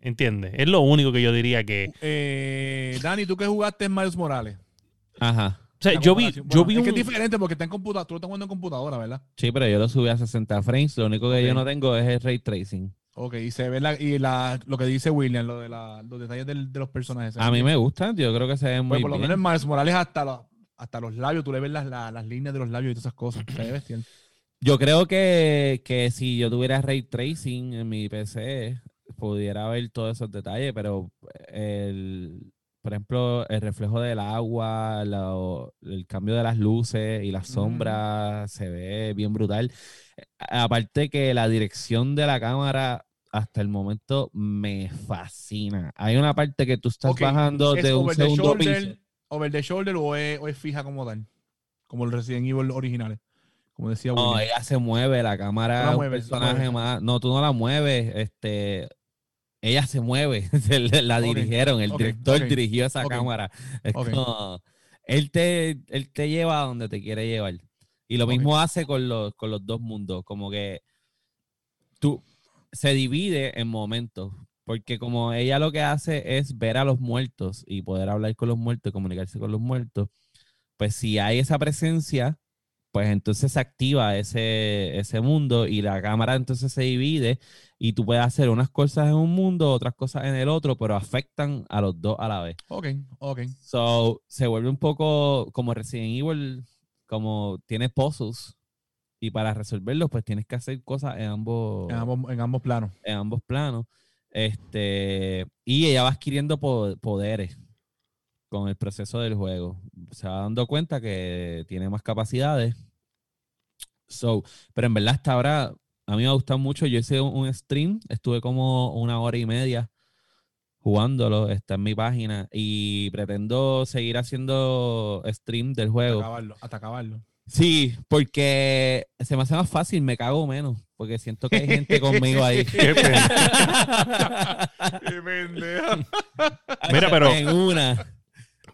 [SPEAKER 4] ¿Entiendes? Es lo único que yo diría que.
[SPEAKER 2] Eh, Dani, ¿tú qué jugaste en Miles Morales?
[SPEAKER 1] Ajá.
[SPEAKER 4] O sea,
[SPEAKER 2] La
[SPEAKER 4] yo vi, yo vi
[SPEAKER 2] es
[SPEAKER 4] un.
[SPEAKER 2] que es diferente porque está en computadora. Tú lo estás jugando en computadora, ¿verdad?
[SPEAKER 1] Sí, pero yo lo subí a 60 frames. Lo único que yo no tengo es el ray tracing.
[SPEAKER 2] Ok, y se ve la, y la, lo que dice William, lo de la, los detalles del- de los personajes.
[SPEAKER 1] A mí me gustan. Yo creo que se ven
[SPEAKER 2] Pues
[SPEAKER 1] muy
[SPEAKER 2] por lo
[SPEAKER 1] bien.
[SPEAKER 2] menos en Miles Morales hasta los, hasta los labios, tú le ves las, las, las líneas de los labios y todas esas cosas. Se ve bestial.
[SPEAKER 1] Yo creo que, que si yo tuviera ray tracing en mi PC, pudiera ver todos esos detalles, pero el, por ejemplo, el reflejo del agua, la- el cambio de las luces y las
[SPEAKER 2] Ujú.
[SPEAKER 1] sombras se ve bien brutal. Aparte que la dirección de la cámara hasta el momento me fascina. Hay una parte que tú estás
[SPEAKER 2] Ok,
[SPEAKER 1] bajando
[SPEAKER 2] ¿Es
[SPEAKER 1] de un segundo piso.
[SPEAKER 2] Over the shoulder o es, o es fija como tal? Como el Resident Evil originales. Como decía
[SPEAKER 1] No,
[SPEAKER 2] William.
[SPEAKER 1] ella se mueve, la cámara
[SPEAKER 2] mueves, la
[SPEAKER 1] personaje más. No, tú no la mueves, este. Ella se mueve, la dirigieron, el director dirigió esa cámara. Es como- él, te, él te lleva a donde te quiere llevar. Y lo mismo hace con los, con los dos mundos, como que tú se divide en momentos, porque como ella lo que hace es ver a los muertos y poder hablar con los muertos, comunicarse con los muertos, pues si hay esa presencia, pues entonces se activa ese, ese mundo y la cámara entonces se divide y tú puedes hacer unas cosas en un mundo, otras cosas en el otro, pero afectan a los dos a la vez.
[SPEAKER 2] Ok, ok.
[SPEAKER 1] So, se vuelve un poco como Resident Evil, como tiene puzzles y para resolverlos pues tienes que hacer cosas en ambos,
[SPEAKER 2] En ambos, en ambos planos.
[SPEAKER 1] en ambos planos. Este, y ella va adquiriendo po- poderes con el proceso del juego. Se va dando cuenta que tiene más capacidades. So, pero en verdad hasta ahora a mí me ha gustado mucho. Yo hice un, stream, estuve como una hora y media jugándolo, está en mi página y pretendo seguir haciendo stream del
[SPEAKER 2] Hasta
[SPEAKER 1] juego.
[SPEAKER 2] acabarlo. Hasta acabarlo.
[SPEAKER 1] Sí, porque se me hace más fácil, me cago menos, porque siento que hay gente conmigo ahí.
[SPEAKER 4] Qué pena.
[SPEAKER 2] ¡Qué pendeja!
[SPEAKER 4] Mira, pero-
[SPEAKER 1] En una.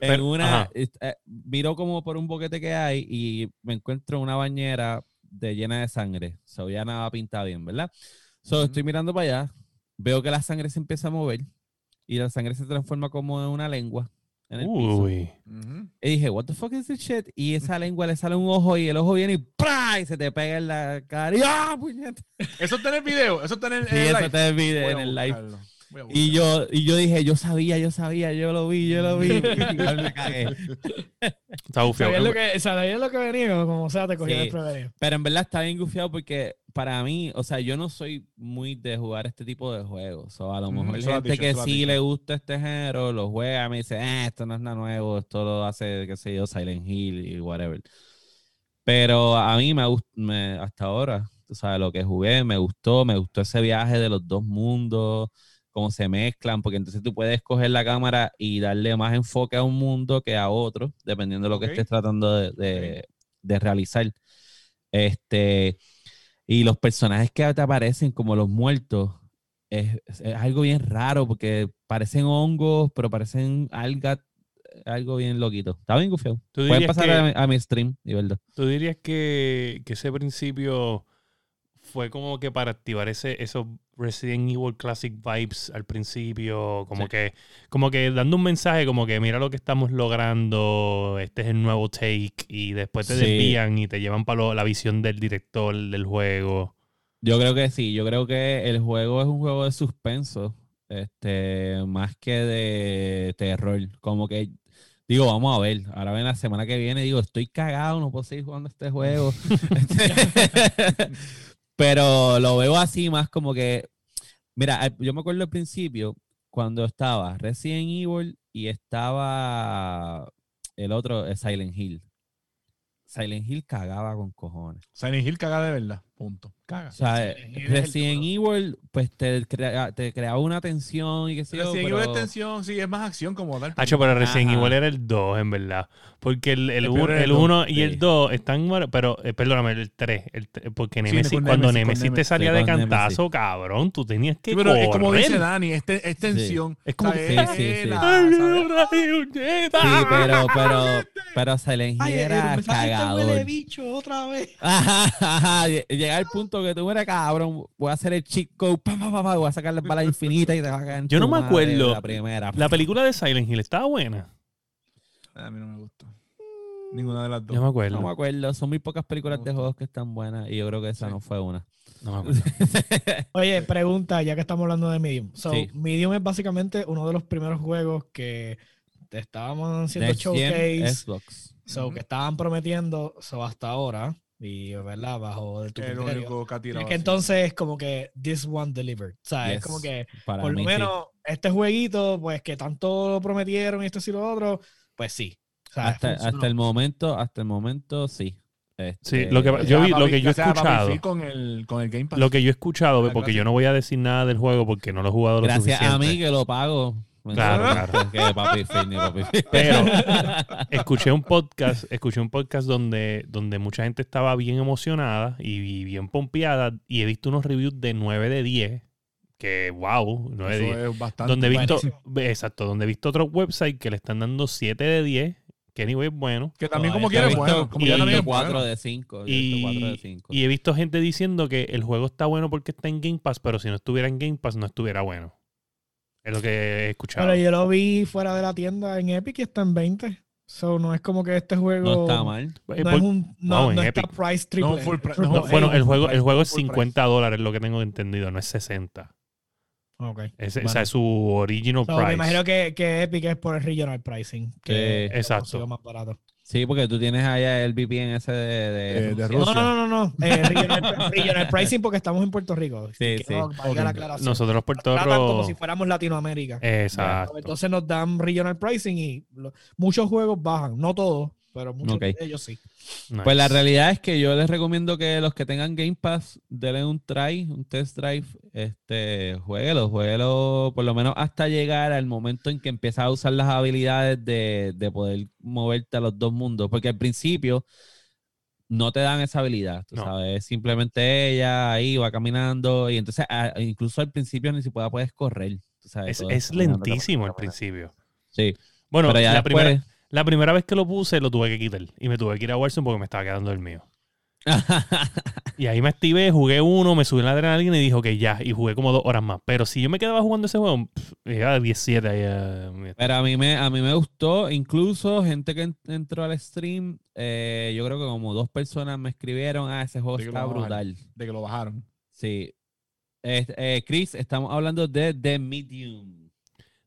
[SPEAKER 1] En
[SPEAKER 4] Pero-
[SPEAKER 1] una. eh, miro como por un boquete que hay y me encuentro una bañera de llena de sangre. So ya nada pinta bien, ¿verdad? So estoy mirando para allá, veo que la sangre se empieza a mover y la sangre se transforma como en una lengua en el piso.
[SPEAKER 4] Uy.
[SPEAKER 1] Y dije, what the fuck is this shit? Y esa lengua le sale un ojo y el ojo viene y ¡pra! y se te pega en la cara y ¡ah, puñeta!
[SPEAKER 2] Eso está en el video. Eso está en el,
[SPEAKER 1] Sí,
[SPEAKER 2] en el
[SPEAKER 1] eso
[SPEAKER 2] live.
[SPEAKER 1] te divide
[SPEAKER 2] Voy
[SPEAKER 1] en
[SPEAKER 2] a
[SPEAKER 1] el live.
[SPEAKER 2] buscarlo.
[SPEAKER 1] Y yo, y yo dije, yo sabía, yo sabía, yo lo vi, yo lo vi. Igual me cagué.
[SPEAKER 4] Está bufiado.
[SPEAKER 3] ¿Sabías lo que, sabías lo que venía? Como sea, te cogía
[SPEAKER 1] Sí.
[SPEAKER 3] desprevenido.
[SPEAKER 1] Pero en verdad está bien gufiado porque para mí, o sea, yo no soy muy de jugar este tipo de juegos. O a lo mejor
[SPEAKER 2] has
[SPEAKER 1] gente
[SPEAKER 2] dicho,
[SPEAKER 1] que sí le gusta este género, lo juega, me dice, eh, esto no es nada nuevo, esto lo hace, qué sé yo, Silent Hill y whatever. Pero a mí me gusta, hasta ahora, tú sabes, lo que jugué, me gustó, me gustó ese viaje de los dos mundos, cómo se mezclan, porque entonces tú puedes coger la cámara y darle más enfoque a un mundo que a otro, dependiendo de lo que estés tratando de, de- de realizar. Este, y los personajes que te aparecen como los muertos, es, es algo bien raro porque parecen hongos, pero parecen algas, algo bien loquito. Está bien gufiado.
[SPEAKER 4] ¿Tú
[SPEAKER 1] Pueden pasar
[SPEAKER 4] que,
[SPEAKER 1] a, mi- a mi stream
[SPEAKER 4] tú dirías que, que ese principio fue como que para activar ese, esos Resident Evil Classic vibes al principio, como
[SPEAKER 1] Sí.
[SPEAKER 4] que, como que dando un mensaje como que mira lo que estamos logrando, este es el nuevo take, y después te
[SPEAKER 1] Sí.
[SPEAKER 4] desvían y te llevan para la visión del director del juego.
[SPEAKER 1] Yo creo que sí, yo creo que el juego es un juego de suspenso, este, más que de terror. Como que, digo, vamos a ver, ahora ven la semana que viene, digo, estoy cagado, no puedo seguir jugando este juego. Pero lo veo así más como que, mira, al- yo me acuerdo al principio, cuando estaba Resident Evil y estaba el otro, eh, Silent Hill. Silent Hill cagaba con cojones.
[SPEAKER 2] Silent Hill caga de verdad. Punto. Caga.
[SPEAKER 1] O sea,
[SPEAKER 3] el
[SPEAKER 1] Resident Evil, pues te, crea- te creaba una tensión y qué sé yo,
[SPEAKER 2] Resident Evil
[SPEAKER 1] pero-
[SPEAKER 2] es tensión, sí, es más acción como tal.
[SPEAKER 4] Hacho, pero Resident. Evil era el 2, en verdad. Porque el, el,
[SPEAKER 2] El
[SPEAKER 4] un-
[SPEAKER 2] primero era
[SPEAKER 4] el
[SPEAKER 2] el dos,
[SPEAKER 4] 1 y
[SPEAKER 1] sí.
[SPEAKER 4] el 2 están. bueno, Pero, eh, perdóname, el 3. El, tre- porque
[SPEAKER 2] Sí,
[SPEAKER 4] Nemesis,
[SPEAKER 2] con
[SPEAKER 4] cuando
[SPEAKER 2] Nemesis, con
[SPEAKER 4] Nemesis te
[SPEAKER 2] Nemesis.
[SPEAKER 4] salía
[SPEAKER 1] Sí,
[SPEAKER 4] de cantazo, cabrón, tú tenías que
[SPEAKER 2] Sí, pero es como
[SPEAKER 4] correr.
[SPEAKER 2] dice Dani, es, te- es tensión.
[SPEAKER 4] Es como
[SPEAKER 1] Sí, sí, sí. Sí, pero, pero, pero Silent Hill era cagador.
[SPEAKER 3] bicho otra vez.
[SPEAKER 1] El punto que tú eres cabrón, voy a hacer el cheat code, pa, pa, pa, pa, voy a sacar las balas infinitas y te va a caer en
[SPEAKER 4] Yo no me acuerdo.
[SPEAKER 1] La primera.
[SPEAKER 4] La película de Silent Hill estaba buena.
[SPEAKER 2] A mí no me gustó. Ninguna de las dos.
[SPEAKER 4] Yo me acuerdo.
[SPEAKER 1] No me acuerdo, son muy pocas películas de juegos que están buenas y yo creo que esa
[SPEAKER 2] Sí.
[SPEAKER 1] no fue una.
[SPEAKER 4] No me acuerdo.
[SPEAKER 3] Oye, pregunta, ya que estamos hablando de Medium. So,
[SPEAKER 1] Sí.
[SPEAKER 3] Medium es básicamente uno de los primeros juegos que te estábamos haciendo
[SPEAKER 1] Next
[SPEAKER 3] showcase.
[SPEAKER 1] Xbox.
[SPEAKER 3] So,
[SPEAKER 2] Ujú.
[SPEAKER 3] que estaban prometiendo so, hasta ahora. Y, ¿verdad? Bajo de tu
[SPEAKER 2] Es lo
[SPEAKER 3] criterio.
[SPEAKER 2] único que ha tirado.
[SPEAKER 3] Es que
[SPEAKER 2] así.
[SPEAKER 3] entonces es como que this one delivered. O sea, es
[SPEAKER 1] Yes.
[SPEAKER 3] como que
[SPEAKER 1] Para
[SPEAKER 3] por lo
[SPEAKER 1] mí, sí.
[SPEAKER 3] menos este jueguito, pues que tanto lo prometieron y esto y lo otro, pues sí. O sea,
[SPEAKER 1] hasta, hasta el momento, hasta el momento, sí.
[SPEAKER 4] Sí,
[SPEAKER 1] Este,
[SPEAKER 4] lo que- yo vi- lo que yo he escuchado.
[SPEAKER 2] con el, con el Game Pass.
[SPEAKER 4] Lo que yo he escuchado, porque yo no voy a decir nada del juego porque no lo he jugado lo
[SPEAKER 1] Gracias a
[SPEAKER 4] suficiente.
[SPEAKER 1] mí que lo pago. ¿Me
[SPEAKER 4] Claro, claro.
[SPEAKER 1] Que papi Fitness, papi Fitness.
[SPEAKER 4] Pero escuché un podcast, escuché un podcast donde, donde mucha gente estaba bien emocionada y, y bien pompeada y he visto unos reviews de 9 de 10 que wow, 9 de 10.
[SPEAKER 2] Eso es bastante.
[SPEAKER 4] Donde he visto,
[SPEAKER 3] buenísimo.
[SPEAKER 4] exacto, donde he visto otros websites que le están dando 7 de 10, que anyway es bueno.
[SPEAKER 2] Que también como
[SPEAKER 3] Todavía
[SPEAKER 2] quiere bueno. Como
[SPEAKER 4] y
[SPEAKER 2] ya también
[SPEAKER 1] visto
[SPEAKER 2] es
[SPEAKER 1] 4
[SPEAKER 2] bueno.
[SPEAKER 1] de 5.
[SPEAKER 4] Y,
[SPEAKER 1] 4 de 5.
[SPEAKER 4] y he visto gente diciendo que el juego está bueno porque está en Game Pass, pero si no estuviera en Game Pass no estuviera bueno. Es lo que he escuchado.
[SPEAKER 3] Pero yo lo vi fuera de la tienda en Epic y está en 20. So, no es como que este juego.
[SPEAKER 1] No está mal.
[SPEAKER 4] Eh,
[SPEAKER 3] No
[SPEAKER 4] por-
[SPEAKER 3] es un. No, no está price triple.
[SPEAKER 2] No, full no,
[SPEAKER 4] bueno, el juego, el
[SPEAKER 2] price,
[SPEAKER 4] juego es
[SPEAKER 2] full price.
[SPEAKER 4] 50 dólares, lo que tengo entendido, no es 60.
[SPEAKER 3] Ok.
[SPEAKER 4] Es,
[SPEAKER 3] Bueno.
[SPEAKER 4] Esa es su original
[SPEAKER 3] So, me
[SPEAKER 4] price.
[SPEAKER 3] imagino que, que Epic es por el regional pricing. Que lo
[SPEAKER 4] exacto.
[SPEAKER 3] más barato.
[SPEAKER 1] Sí, porque tú tienes allá el VPN ese de, de,
[SPEAKER 2] Eh, de
[SPEAKER 1] Rusia.
[SPEAKER 3] No, no, no, no. no. Eh, regional, regional pricing porque estamos en Puerto Rico.
[SPEAKER 1] Sí, sí.
[SPEAKER 3] no, la.
[SPEAKER 4] Nosotros Puerto
[SPEAKER 3] Tratan como
[SPEAKER 4] Rico.
[SPEAKER 3] si fuéramos Latinoamérica.
[SPEAKER 4] Exacto.
[SPEAKER 3] Entonces nos dan regional pricing y lo- muchos juegos bajan. No todos, pero muchos de ellos sí.
[SPEAKER 4] Nice.
[SPEAKER 1] Pues la realidad es que yo les recomiendo que los que tengan Game Pass denle un try, un test drive, este, jueguelo, jueguelo por lo menos hasta llegar al momento en que empiezas a usar las habilidades de, de poder moverte a los dos mundos, porque al principio no te dan esa habilidad, tú
[SPEAKER 4] No.
[SPEAKER 1] sabes, simplemente ella ahí va caminando y entonces a- incluso al principio ni siquiera puedes correr, tú sabes.
[SPEAKER 4] es, es lentísimo al principio.
[SPEAKER 1] Sí,
[SPEAKER 4] Bueno,
[SPEAKER 1] pero ya
[SPEAKER 4] la, primera, la primera vez que lo puse lo tuve que quitar. Y me tuve que ir a Warzone porque me estaba quedando el mío. Y ahí me activé, jugué uno, me subí en la adrenalina y dijo que ya. Y jugué como dos horas más. Pero si yo me quedaba jugando ese juego, pff, llegaba a 17 ahí. eh,
[SPEAKER 1] Pero a mí me, a mí me gustó, incluso gente que en- entró al stream, eh, yo creo que como dos personas me escribieron, ah, ese juego está brutal.
[SPEAKER 2] De que lo bajaron.
[SPEAKER 1] Sí. Eh, eh, Chris, estamos hablando de The Medium.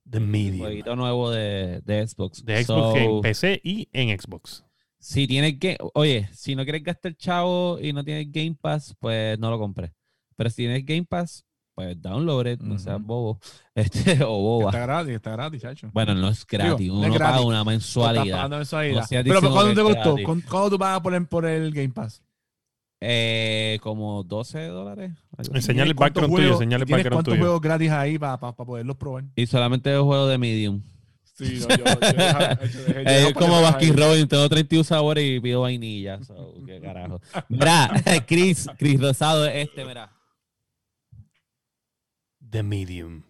[SPEAKER 4] The
[SPEAKER 1] Un
[SPEAKER 4] Medium.
[SPEAKER 1] jueguito nuevo de, de Xbox.
[SPEAKER 4] De Xbox
[SPEAKER 1] So,
[SPEAKER 4] en PC y en Xbox.
[SPEAKER 1] Si tienes que, oye, si no quieres gastar chavo y no tienes Game Pass, pues no lo compres. Pero si tienes Game Pass, pues download it, no seas bobo. Este, o boba.
[SPEAKER 2] Está gratis, está gratis, chacho.
[SPEAKER 1] Bueno, no es gratis,
[SPEAKER 2] no es
[SPEAKER 1] uno paga
[SPEAKER 2] gratis.
[SPEAKER 1] una mensualidad.
[SPEAKER 2] pagando mensualidad. Pero
[SPEAKER 1] diciendo
[SPEAKER 2] ¿cuándo te costó?
[SPEAKER 1] gratis.
[SPEAKER 2] ¿Cuán- ¿Cuándo tú pagas por el, por el Game Pass?
[SPEAKER 1] Eh, como 12 dólares.
[SPEAKER 4] Enseñale el
[SPEAKER 2] ¿Tienes cuántos
[SPEAKER 4] background tuyo,
[SPEAKER 2] juegos-
[SPEAKER 4] enseñale el
[SPEAKER 2] ¿Tienes
[SPEAKER 4] background
[SPEAKER 2] cuántos
[SPEAKER 4] tuyo.
[SPEAKER 2] juegos gratis ahí para poderlos probar?
[SPEAKER 1] Y solamente el juego de Medium.
[SPEAKER 2] Sí, no, yo, yo deja- yo dejé- yo
[SPEAKER 1] Es como Baskin
[SPEAKER 2] ahí.
[SPEAKER 1] Robbins, tengo 31 sabores y pido vainilla. So, qué carajo. Mira, Chris, Chris Rosado es este, mira.
[SPEAKER 4] The Medium.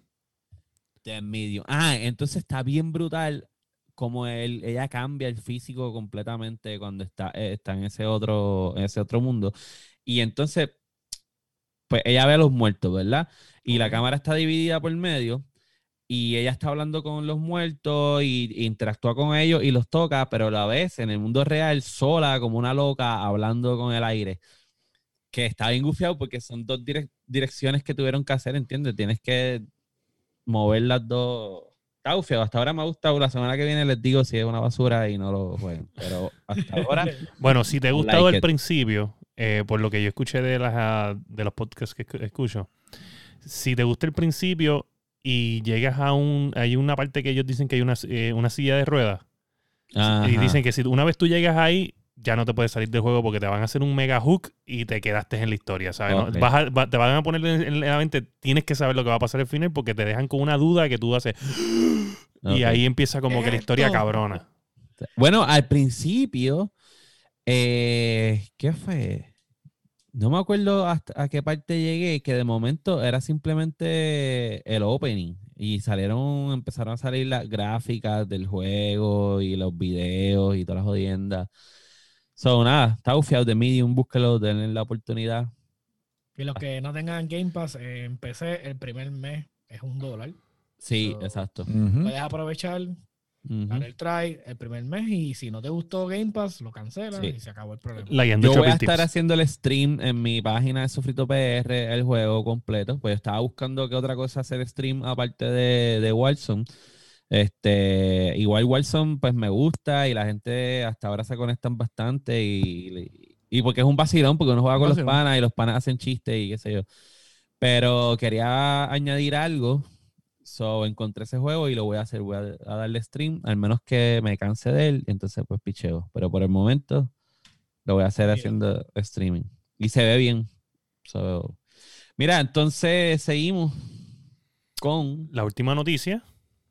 [SPEAKER 1] The Medium. Ah, entonces está bien brutal como él, ella cambia el físico completamente cuando está, eh, está en ese otro, en ese otro mundo. Y entonces, pues ella ve a los muertos, ¿verdad? Y la cámara está dividida por medio. Y ella está hablando con los muertos y, y interactúa con ellos y los toca, pero a la vez en el mundo real, sola, como una loca, hablando con el aire. Que está bien gufiado porque son dos direc- direcciones que tuvieron que hacer, ¿entiendes? Tienes que mover las dos. Está gufiado. Hasta ahora me ha gustado. La semana que viene les digo si es una basura y no lo jueguen. Pero hasta ahora.
[SPEAKER 4] Bueno, si te ha
[SPEAKER 1] like
[SPEAKER 4] gustado el
[SPEAKER 1] it.
[SPEAKER 4] principio, eh, por lo que yo escuché de, las, ah, de los podcasts que escu- escucho, si te gusta el principio y llegas a un... Hay una parte que ellos dicen que hay una, eh, una silla de ruedas. Y dicen que si una vez tú llegas ahí, ya no te puedes salir del juego porque te van a hacer un mega hook y te quedaste en la historia, ¿sabes? Vas a- va- te van a poner en, en la mente, tienes que saber lo que va a pasar al final porque te dejan con una duda que tú haces... Y ahí empieza como que la historia cabrona.
[SPEAKER 1] Bueno, al principio, eh, ¿qué fue? No me acuerdo hasta a qué parte llegué, que de momento era simplemente el opening y salieron, empezaron a salir las gráficas del juego y los videos y todas las jodiendas. So, nada, está bufiado de Medium, búsquelo, denle la oportunidad.
[SPEAKER 3] Y los que no tengan Game Pass, eh, en PC el primer mes es un dólar.
[SPEAKER 1] Sí,
[SPEAKER 3] So,
[SPEAKER 1] exacto.
[SPEAKER 2] Ujú.
[SPEAKER 3] Puedes aprovechar, dar el try el primer mes y si no te gustó Game Pass, lo cancelas
[SPEAKER 1] Sí.
[SPEAKER 3] y se acabó el problema.
[SPEAKER 4] Layando
[SPEAKER 1] Yo voy a estar haciendo el stream en mi página de Sofrito PR, el juego completo. Pues estaba buscando qué otra cosa hacer stream aparte de, de Warzone. Este, igual Warzone, pues me gusta y la gente hasta ahora se conectan bastante y, y porque es un vacilón, porque uno juega con los panas y los panas hacen chistes y qué sé yo. Pero quería añadir algo. So, encontré ese juego y lo voy a hacer. Voy a, a darle stream, al menos que me canse de él. Entonces, pues picheo. Pero por el momento, lo voy a hacer
[SPEAKER 3] Bien.
[SPEAKER 1] haciendo streaming. Y se ve bien. So, mira, entonces seguimos con
[SPEAKER 4] La última noticia,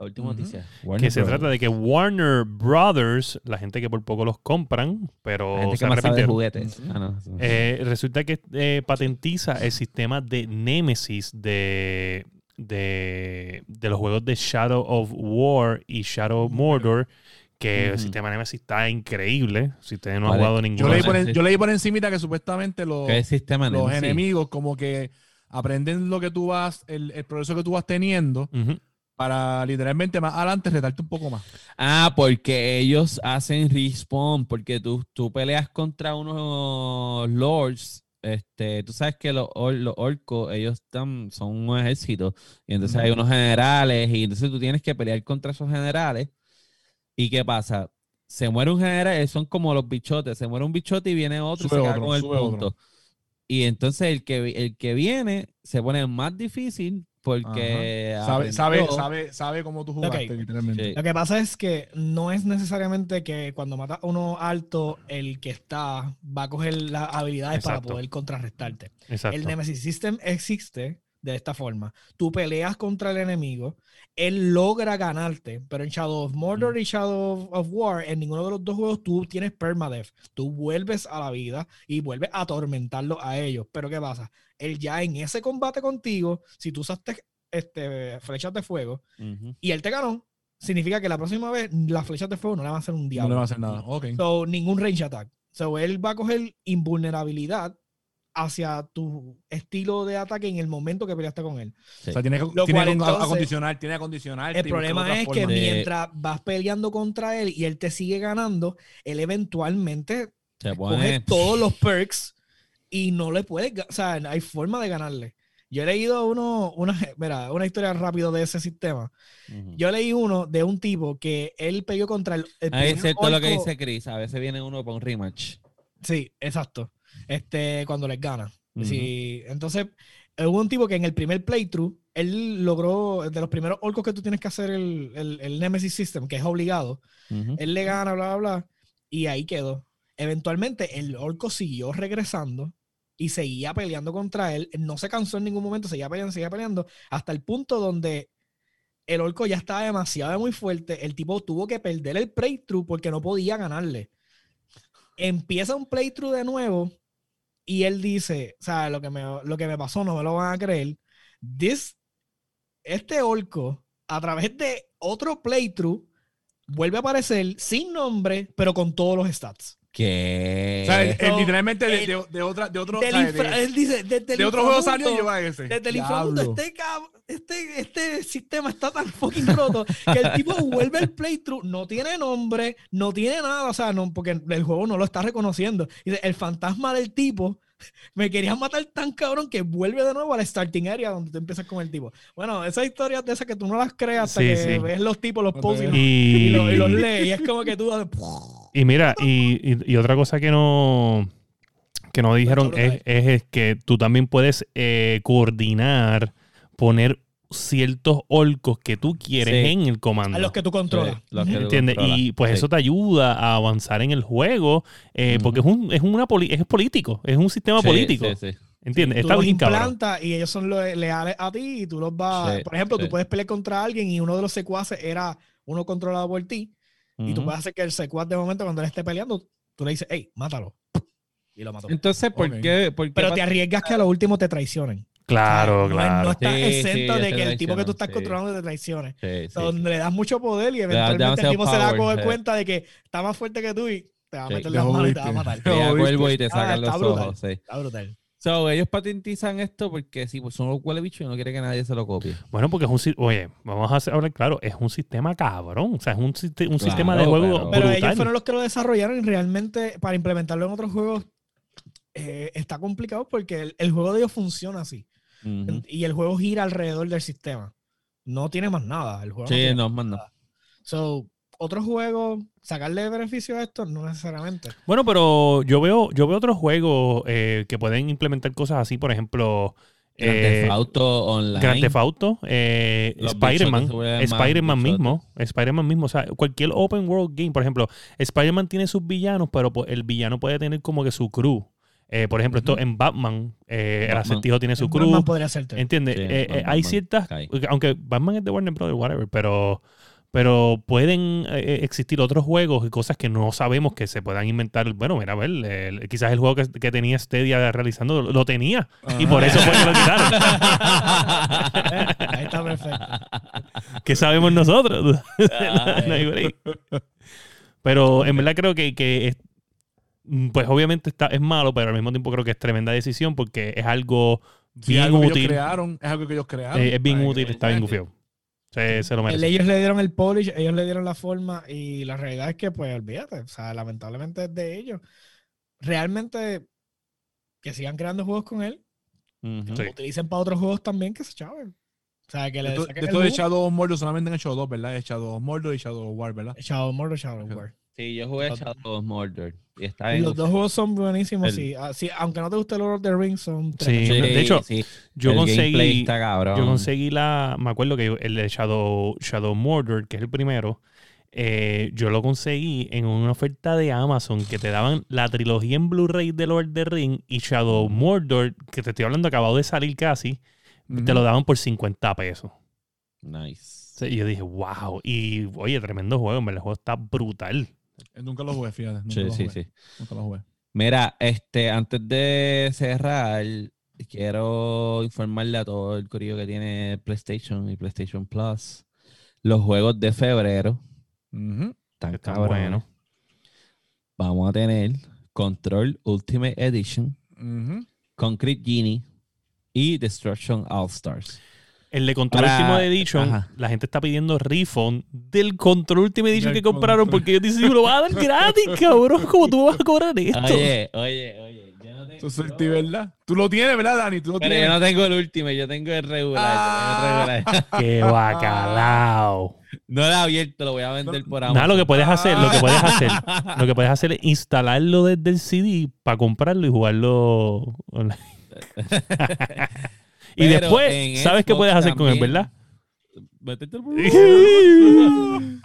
[SPEAKER 1] la última noticia.
[SPEAKER 4] que se trata de que Warner Brothers, la gente que por poco los compran, pero
[SPEAKER 1] La gente
[SPEAKER 4] se
[SPEAKER 1] que más sabe de juguetes. Ah, no,
[SPEAKER 4] eh, resulta que eh, patentiza el sistema de Nemesis de, de, de los juegos de Shadow of War y Shadow of Mordor, que el sistema Nemesis está increíble. Si ustedes no han
[SPEAKER 1] Vale.
[SPEAKER 4] jugado
[SPEAKER 2] Yo
[SPEAKER 4] ninguno.
[SPEAKER 2] leí,
[SPEAKER 1] Bueno,
[SPEAKER 2] por, en- yo leí por encimita que supuestamente los,
[SPEAKER 1] ¿Qué sistema
[SPEAKER 2] los enemigos como que aprenden lo que tú vas, el, el progreso que tú vas teniendo. Para literalmente más adelante retarte un poco más.
[SPEAKER 1] Ah, porque ellos hacen respawn, porque tú, tú peleas contra unos lords. Este, tú sabes que los, or- los orcos, ellos están, son un ejército, y entonces hay unos generales, y entonces tú tienes que pelear contra esos generales. ¿Y qué pasa? Se muere un general, son como los bichotes, se muere un bichote y viene otro y se queda con el
[SPEAKER 2] sube otro.
[SPEAKER 1] punto. Y entonces el que, el que viene se pone más difícil porque
[SPEAKER 2] Sabe, sabe, sabe, sabe cómo tú jugaste, literalmente.
[SPEAKER 1] Sí.
[SPEAKER 3] Lo que pasa es que no es necesariamente que cuando matas a uno alto, el que está va a coger las habilidades para poder contrarrestarte.
[SPEAKER 4] Exacto.
[SPEAKER 3] El Nemesis System existe de esta forma. Tú peleas contra el enemigo, él logra ganarte, pero en Shadow of Mordor y Shadow of War, en ninguno de los dos juegos tú tienes permadeath. Tú vuelves a la vida y vuelves a atormentarlo a ellos. Pero ¿qué pasa? Él ya en ese combate contigo, si tú usaste este, flechas de fuego y él te ganó, significa que la próxima vez las flechas de fuego no le van a hacer un
[SPEAKER 2] No
[SPEAKER 3] diablo.
[SPEAKER 2] le va a hacer nada. Ok.
[SPEAKER 3] So, ningún range attack. So, él va a coger invulnerabilidad hacia tu estilo de ataque en el momento que peleaste con él.
[SPEAKER 2] O sea, tiene que,
[SPEAKER 3] Lo
[SPEAKER 2] tiene
[SPEAKER 3] entonces,
[SPEAKER 2] acondicionar, tiene que acondicionar.
[SPEAKER 3] El problema es que.
[SPEAKER 1] De-
[SPEAKER 3] mientras vas peleando contra él y él te sigue ganando, él eventualmente
[SPEAKER 1] Se
[SPEAKER 3] coge
[SPEAKER 1] pone.
[SPEAKER 3] todos los perks y no le puedes, o sea, hay forma de ganarle. Yo he leído uno, una, mira, una historia rápido de ese sistema.
[SPEAKER 1] Ujú.
[SPEAKER 3] Yo leí uno de un tipo que él peleó contra el, el
[SPEAKER 1] Ah, es cierto lo que
[SPEAKER 3] orco-
[SPEAKER 1] dice Chris. A veces viene uno para un rematch.
[SPEAKER 3] Sí, exacto. Este, cuando les gana. Sí, entonces, eh, hubo un tipo que en el primer playthrough, él logró, de los primeros orcos que tú tienes que hacer el, el, el Nemesis System, que es obligado, él le gana, bla, bla, bla, y ahí quedó. Eventualmente, el orco siguió regresando y seguía peleando contra él. No se cansó en ningún momento, seguía peleando, seguía peleando, hasta el punto donde el orco ya estaba demasiado muy fuerte. El tipo tuvo que perder el playthrough porque no podía ganarle. Empieza un playthrough de nuevo y él dice, o sea, lo que me, lo que me pasó no me lo van a creer. This, este orco, a través de otro playthrough, vuelve a aparecer sin nombre, pero con todos los stats.
[SPEAKER 1] ¿Qué?
[SPEAKER 2] O sea, él- él
[SPEAKER 3] No,
[SPEAKER 2] literalmente de,
[SPEAKER 3] el-
[SPEAKER 2] de, de otra, de otro,
[SPEAKER 3] Del
[SPEAKER 2] ¿sabes?
[SPEAKER 3] infra-
[SPEAKER 2] de,
[SPEAKER 3] él dice, desde el
[SPEAKER 2] de otro juego salió y lleva ese.
[SPEAKER 3] Desde el inframundo, este, este, este sistema está tan fucking roto que el tipo vuelve el playthrough, no tiene nombre, no tiene nada, o sea, no, porque el juego no lo está reconociendo. Dice, el fantasma del tipo me quería matar tan cabrón que vuelve de nuevo a la starting area donde tú empiezas con el tipo. Bueno, esas historias de esas que tú no las creas hasta
[SPEAKER 4] Sí,
[SPEAKER 3] que
[SPEAKER 4] sí.
[SPEAKER 3] ves los tipos, los posts y, los- y
[SPEAKER 4] Y,
[SPEAKER 3] los, y los lees. Y es como que tú haces,
[SPEAKER 4] y mira, y, y- y otra cosa que no que no dijeron es que tú también puedes eh, coordinar, poner ciertos orcos que tú quieres
[SPEAKER 1] Sí.
[SPEAKER 4] en el comando.
[SPEAKER 3] a los que tú controlas.
[SPEAKER 1] Sí, los que tú
[SPEAKER 4] ¿Entiendes?
[SPEAKER 1] controlas.
[SPEAKER 4] Y pues
[SPEAKER 1] Sí.
[SPEAKER 4] eso te ayuda a avanzar en el juego, eh, porque es un, es una poli- es político, es un sistema
[SPEAKER 1] Sí,
[SPEAKER 4] político.
[SPEAKER 1] sí, sí.
[SPEAKER 4] ¿Entiendes?
[SPEAKER 3] tú
[SPEAKER 4] Está bien cabrón.
[SPEAKER 3] y ellos son leales a ti y tú los vas.
[SPEAKER 1] Sí,
[SPEAKER 3] por ejemplo,
[SPEAKER 1] sí.
[SPEAKER 3] tú puedes pelear contra alguien y uno de los secuaces era uno controlado por ti y tú puedes hacer que el secuaz de momento cuando él esté peleando, tú le dices, hey, mátalo. Y lo mató.
[SPEAKER 1] Entonces, ¿por qué? por qué
[SPEAKER 3] Pero te arriesgas que a lo último te traicionen.
[SPEAKER 4] Claro, claro.
[SPEAKER 3] No, estás
[SPEAKER 1] Sí,
[SPEAKER 3] exento
[SPEAKER 1] sí,
[SPEAKER 3] de que el tipo que tú estás
[SPEAKER 1] sí.
[SPEAKER 3] controlando te traicione.
[SPEAKER 1] Sí, sí,
[SPEAKER 3] donde le das mucho poder y eventualmente el tipo se da a
[SPEAKER 1] power,
[SPEAKER 3] coger
[SPEAKER 1] sí.
[SPEAKER 3] cuenta de que está más fuerte que tú y te va a meter
[SPEAKER 2] Te
[SPEAKER 3] las manos y te va a matar.
[SPEAKER 1] Te cuervo y te
[SPEAKER 3] Ah,
[SPEAKER 1] sacan
[SPEAKER 3] está
[SPEAKER 1] los
[SPEAKER 3] brutal.
[SPEAKER 1] ojos. Sí.
[SPEAKER 3] Está brutal.
[SPEAKER 1] So, ellos patentizan esto porque sí, pues son los huele bichos y no quiere que nadie se lo copie.
[SPEAKER 4] Bueno, porque es un si- oye, vamos a hacer- hablar claro, es un sistema cabrón, o sea, es un, siste- un
[SPEAKER 1] Claro,
[SPEAKER 4] sistema de juego
[SPEAKER 1] pero-
[SPEAKER 3] ellos fueron los que lo desarrollaron y realmente para implementarlo en otros juegos eh, está complicado porque el, el juego de ellos funciona así. Y el juego gira alrededor del sistema. No tiene más nada. El juego no
[SPEAKER 1] Sí,
[SPEAKER 3] tiene
[SPEAKER 1] no,
[SPEAKER 3] más
[SPEAKER 1] más no.
[SPEAKER 3] nada. So, otros juegos, sacarle beneficio a esto, no necesariamente.
[SPEAKER 4] Bueno, pero yo veo, yo veo otros juegos eh, que pueden implementar cosas así, por ejemplo,
[SPEAKER 1] Grand
[SPEAKER 4] eh,
[SPEAKER 1] Theft Auto Online.
[SPEAKER 4] Grand Theft Auto, eh, Spider-Man, Spider-Man mismo, Spider-Man mismo, o sea, cualquier open world game, por ejemplo, Spider-Man tiene sus villanos, pero pues, el villano puede tener como que su crew. Eh, por ejemplo, esto en Batman, eh, el
[SPEAKER 1] Batman.
[SPEAKER 4] acertijo tiene su
[SPEAKER 3] Batman
[SPEAKER 4] crew.
[SPEAKER 3] podría hacerte.
[SPEAKER 4] ¿Entiendes?
[SPEAKER 1] Sí,
[SPEAKER 4] Eh,
[SPEAKER 1] Batman,
[SPEAKER 4] hay
[SPEAKER 1] Batman
[SPEAKER 4] ciertas. Aunque Batman es de Warner Brothers, whatever, pero. Pero pueden existir otros juegos y cosas que no sabemos que se puedan inventar. Bueno, mira, a ver, quizás el juego que, que tenía Stadia realizando lo, tenía. Y por eso fue que lo quitaron.
[SPEAKER 3] Ahí está perfecto.
[SPEAKER 4] ¿Qué sabemos nosotros? No. Pero en verdad creo que, que pues obviamente está, es malo, pero al mismo tiempo creo que es tremenda decisión porque es algo
[SPEAKER 2] Sí,
[SPEAKER 4] bien
[SPEAKER 2] algo que ellos
[SPEAKER 4] útil.
[SPEAKER 2] crearon, es algo que ellos crearon.
[SPEAKER 4] Eh, es bien
[SPEAKER 2] Ay,
[SPEAKER 4] útil, está bien gufiado. Se, se lo merece.
[SPEAKER 3] ellos le dieron el polish, ellos le dieron la forma y la realidad es que, pues, olvídate, o sea, lamentablemente es de ellos. Realmente, que sigan creando juegos con él,
[SPEAKER 1] Ujú.
[SPEAKER 4] Sí.
[SPEAKER 3] utilicen para otros juegos también que se chaven. O sea, que
[SPEAKER 2] De
[SPEAKER 3] le
[SPEAKER 2] de de
[SPEAKER 3] jugo.
[SPEAKER 2] Shadow of Mordor solamente han hecho dos, ¿verdad? Shadow of Mordor y Shadow of War, ¿verdad?
[SPEAKER 3] Shadow Mordor, Shadow War.
[SPEAKER 1] Sí, yo jugué Shadow of Mordor. Y está en
[SPEAKER 3] los dos juegos son buenísimos,
[SPEAKER 1] El-
[SPEAKER 3] sí. Ah, sí, Aunque no te guste Lord of the Rings, son
[SPEAKER 4] Sí,
[SPEAKER 3] tremendos.
[SPEAKER 4] de hecho,
[SPEAKER 1] sí.
[SPEAKER 4] Yo
[SPEAKER 1] El gameplay
[SPEAKER 4] conseguí,
[SPEAKER 1] está cabrón.
[SPEAKER 4] yo conseguí la, me acuerdo que yo- el de Shadow, Shadow Mordor, que es el primero, eh, yo lo conseguí en una oferta de Amazon que te daban la trilogía en Blu-ray de Lord of the Ring y Shadow Mordor, que te estoy hablando, acabado de salir casi, te lo daban por 50 pesos.
[SPEAKER 1] Nice.
[SPEAKER 4] Sí, Y yo dije, wow. Y oye, tremendo juego, el juego está brutal.
[SPEAKER 2] Eh, Nunca lo jugué, fíjate. Nunca
[SPEAKER 1] Sí,
[SPEAKER 2] lo
[SPEAKER 1] sí,
[SPEAKER 2] jugué.
[SPEAKER 1] sí.
[SPEAKER 2] Nunca lo jugué.
[SPEAKER 1] Mira, este, antes de cerrar, quiero informarle a todo el corillo que tiene PlayStation y PlayStation Plus. Los juegos de febrero
[SPEAKER 2] Ujú.
[SPEAKER 1] están
[SPEAKER 4] Están
[SPEAKER 1] cabrones.
[SPEAKER 4] buenos.
[SPEAKER 1] Vamos a tener Control Ultimate Edition. Concrete Genie y Destruction All Stars.
[SPEAKER 4] El de Control
[SPEAKER 1] Para-
[SPEAKER 4] Ultimate Edition,
[SPEAKER 1] Ajá.
[SPEAKER 4] la gente está pidiendo refund del Control Ultimate Edition
[SPEAKER 2] Del
[SPEAKER 4] que compraron
[SPEAKER 2] Control.
[SPEAKER 4] porque ellos dicen, lo vas a dar gratis, cabrón. ¿Cómo tú vas a cobrar esto?
[SPEAKER 1] Oye, oye, oye. Yo no, te-
[SPEAKER 2] Eso es suerte, ¿verdad? Tú lo tienes, ¿verdad, Dani? Tú lo
[SPEAKER 1] Pero yo
[SPEAKER 2] tienes.
[SPEAKER 1] no tengo el último, yo tengo el regular.
[SPEAKER 2] Ah.
[SPEAKER 1] yo tengo el regular.
[SPEAKER 4] ¡Qué bacalao!
[SPEAKER 1] No lo he abierto, lo voy a vender por ahora.
[SPEAKER 4] Nada, lo que puedes hacer, lo que puedes hacer, lo que puedes hacer es instalarlo desde el CD para comprarlo y jugarlo online. Y
[SPEAKER 1] Pero
[SPEAKER 4] después, ¿sabes qué puedes hacer con él, verdad?
[SPEAKER 1] Métete el-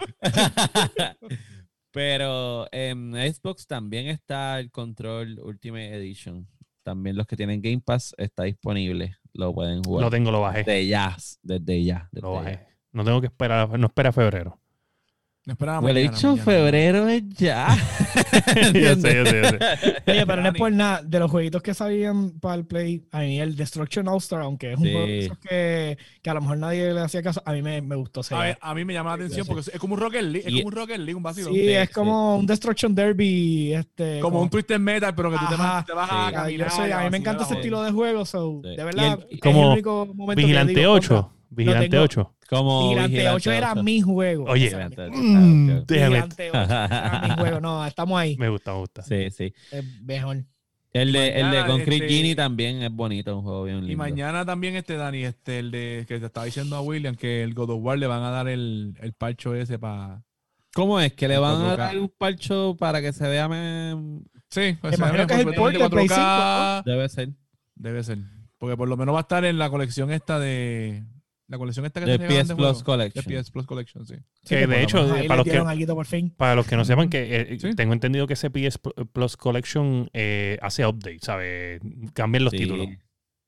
[SPEAKER 1] Pero en Xbox también está el Control Ultimate Edition. También los que tienen Game Pass está disponible. Lo pueden jugar.
[SPEAKER 4] Lo tengo, lo bajé.
[SPEAKER 1] Desde ya. Desde ya. desde
[SPEAKER 4] Lo
[SPEAKER 1] ya.
[SPEAKER 4] bajé. No tengo que esperar, no espera febrero.
[SPEAKER 2] No esperaba
[SPEAKER 1] Huele
[SPEAKER 2] mañana,
[SPEAKER 1] dicho
[SPEAKER 2] mañana.
[SPEAKER 1] febrero es ya.
[SPEAKER 4] yo sé, yo sé, yo sé.
[SPEAKER 3] Oye, pero no es por nada. De los jueguitos que salían para el Play, a mí el Destruction All-Star, aunque es un
[SPEAKER 1] Sí.
[SPEAKER 3] juego de esos que, que a lo mejor nadie le hacía caso, a mí me, me gustó.
[SPEAKER 2] A, ver, a mí me llama la atención
[SPEAKER 3] Sí.
[SPEAKER 2] porque es como un Rocket League, es como un Rocket League, un vacilón.
[SPEAKER 3] Sí, es
[SPEAKER 1] sí.
[SPEAKER 3] como un Destruction Derby. Este,
[SPEAKER 2] como un Twisted Metal, pero que tú te
[SPEAKER 3] Ajá.
[SPEAKER 2] vas, te vas
[SPEAKER 1] Sí.
[SPEAKER 2] a caminar.
[SPEAKER 3] soy- a mí me encanta ese estilo de juego. so,
[SPEAKER 1] Sí.
[SPEAKER 3] De verdad,
[SPEAKER 1] Y el-
[SPEAKER 3] es
[SPEAKER 4] como
[SPEAKER 3] el único momento que
[SPEAKER 4] Vigilante
[SPEAKER 3] digo,
[SPEAKER 4] 8.
[SPEAKER 3] contra,
[SPEAKER 4] Vigilante
[SPEAKER 3] tengo-
[SPEAKER 4] 8.
[SPEAKER 1] Como
[SPEAKER 3] Vigilante 8 era mi juego.
[SPEAKER 4] Oye,
[SPEAKER 1] Vigilante ocho.
[SPEAKER 4] Mm,
[SPEAKER 3] 8 era mi juego. No, estamos ahí.
[SPEAKER 4] Me gusta, me gusta.
[SPEAKER 1] Sí, sí.
[SPEAKER 3] Es mejor.
[SPEAKER 1] El de, el de
[SPEAKER 2] mañana,
[SPEAKER 1] Concrete
[SPEAKER 2] este-
[SPEAKER 1] Genie también es bonito, un juego bien lindo.
[SPEAKER 2] Y mañana también este Dani, este, el de que te estaba diciendo a William que el God of War le van a dar el, el parcho ese para.
[SPEAKER 1] ¿Cómo es? ¿Que le van a
[SPEAKER 2] 4K.
[SPEAKER 1] dar un parcho para que se vea? me-
[SPEAKER 2] Sí, pues,
[SPEAKER 3] imagino que es el port de Play
[SPEAKER 2] 4K.
[SPEAKER 1] Debe ser.
[SPEAKER 2] Debe ser. Porque por lo menos va a estar en la colección esta de. La colección esta que
[SPEAKER 1] De
[SPEAKER 2] te
[SPEAKER 1] PS
[SPEAKER 2] de
[SPEAKER 1] Plus. Collection.
[SPEAKER 2] De PS Plus Collection, sí.
[SPEAKER 3] Sí,
[SPEAKER 4] Que de hecho, eh, para los que-
[SPEAKER 3] por fin.
[SPEAKER 4] Para los que no sepan, que eh,
[SPEAKER 2] Sí.
[SPEAKER 4] tengo entendido que ese PS Plus Collection eh, hace update, ¿sabes? Cambian los
[SPEAKER 1] Sí.
[SPEAKER 4] títulos.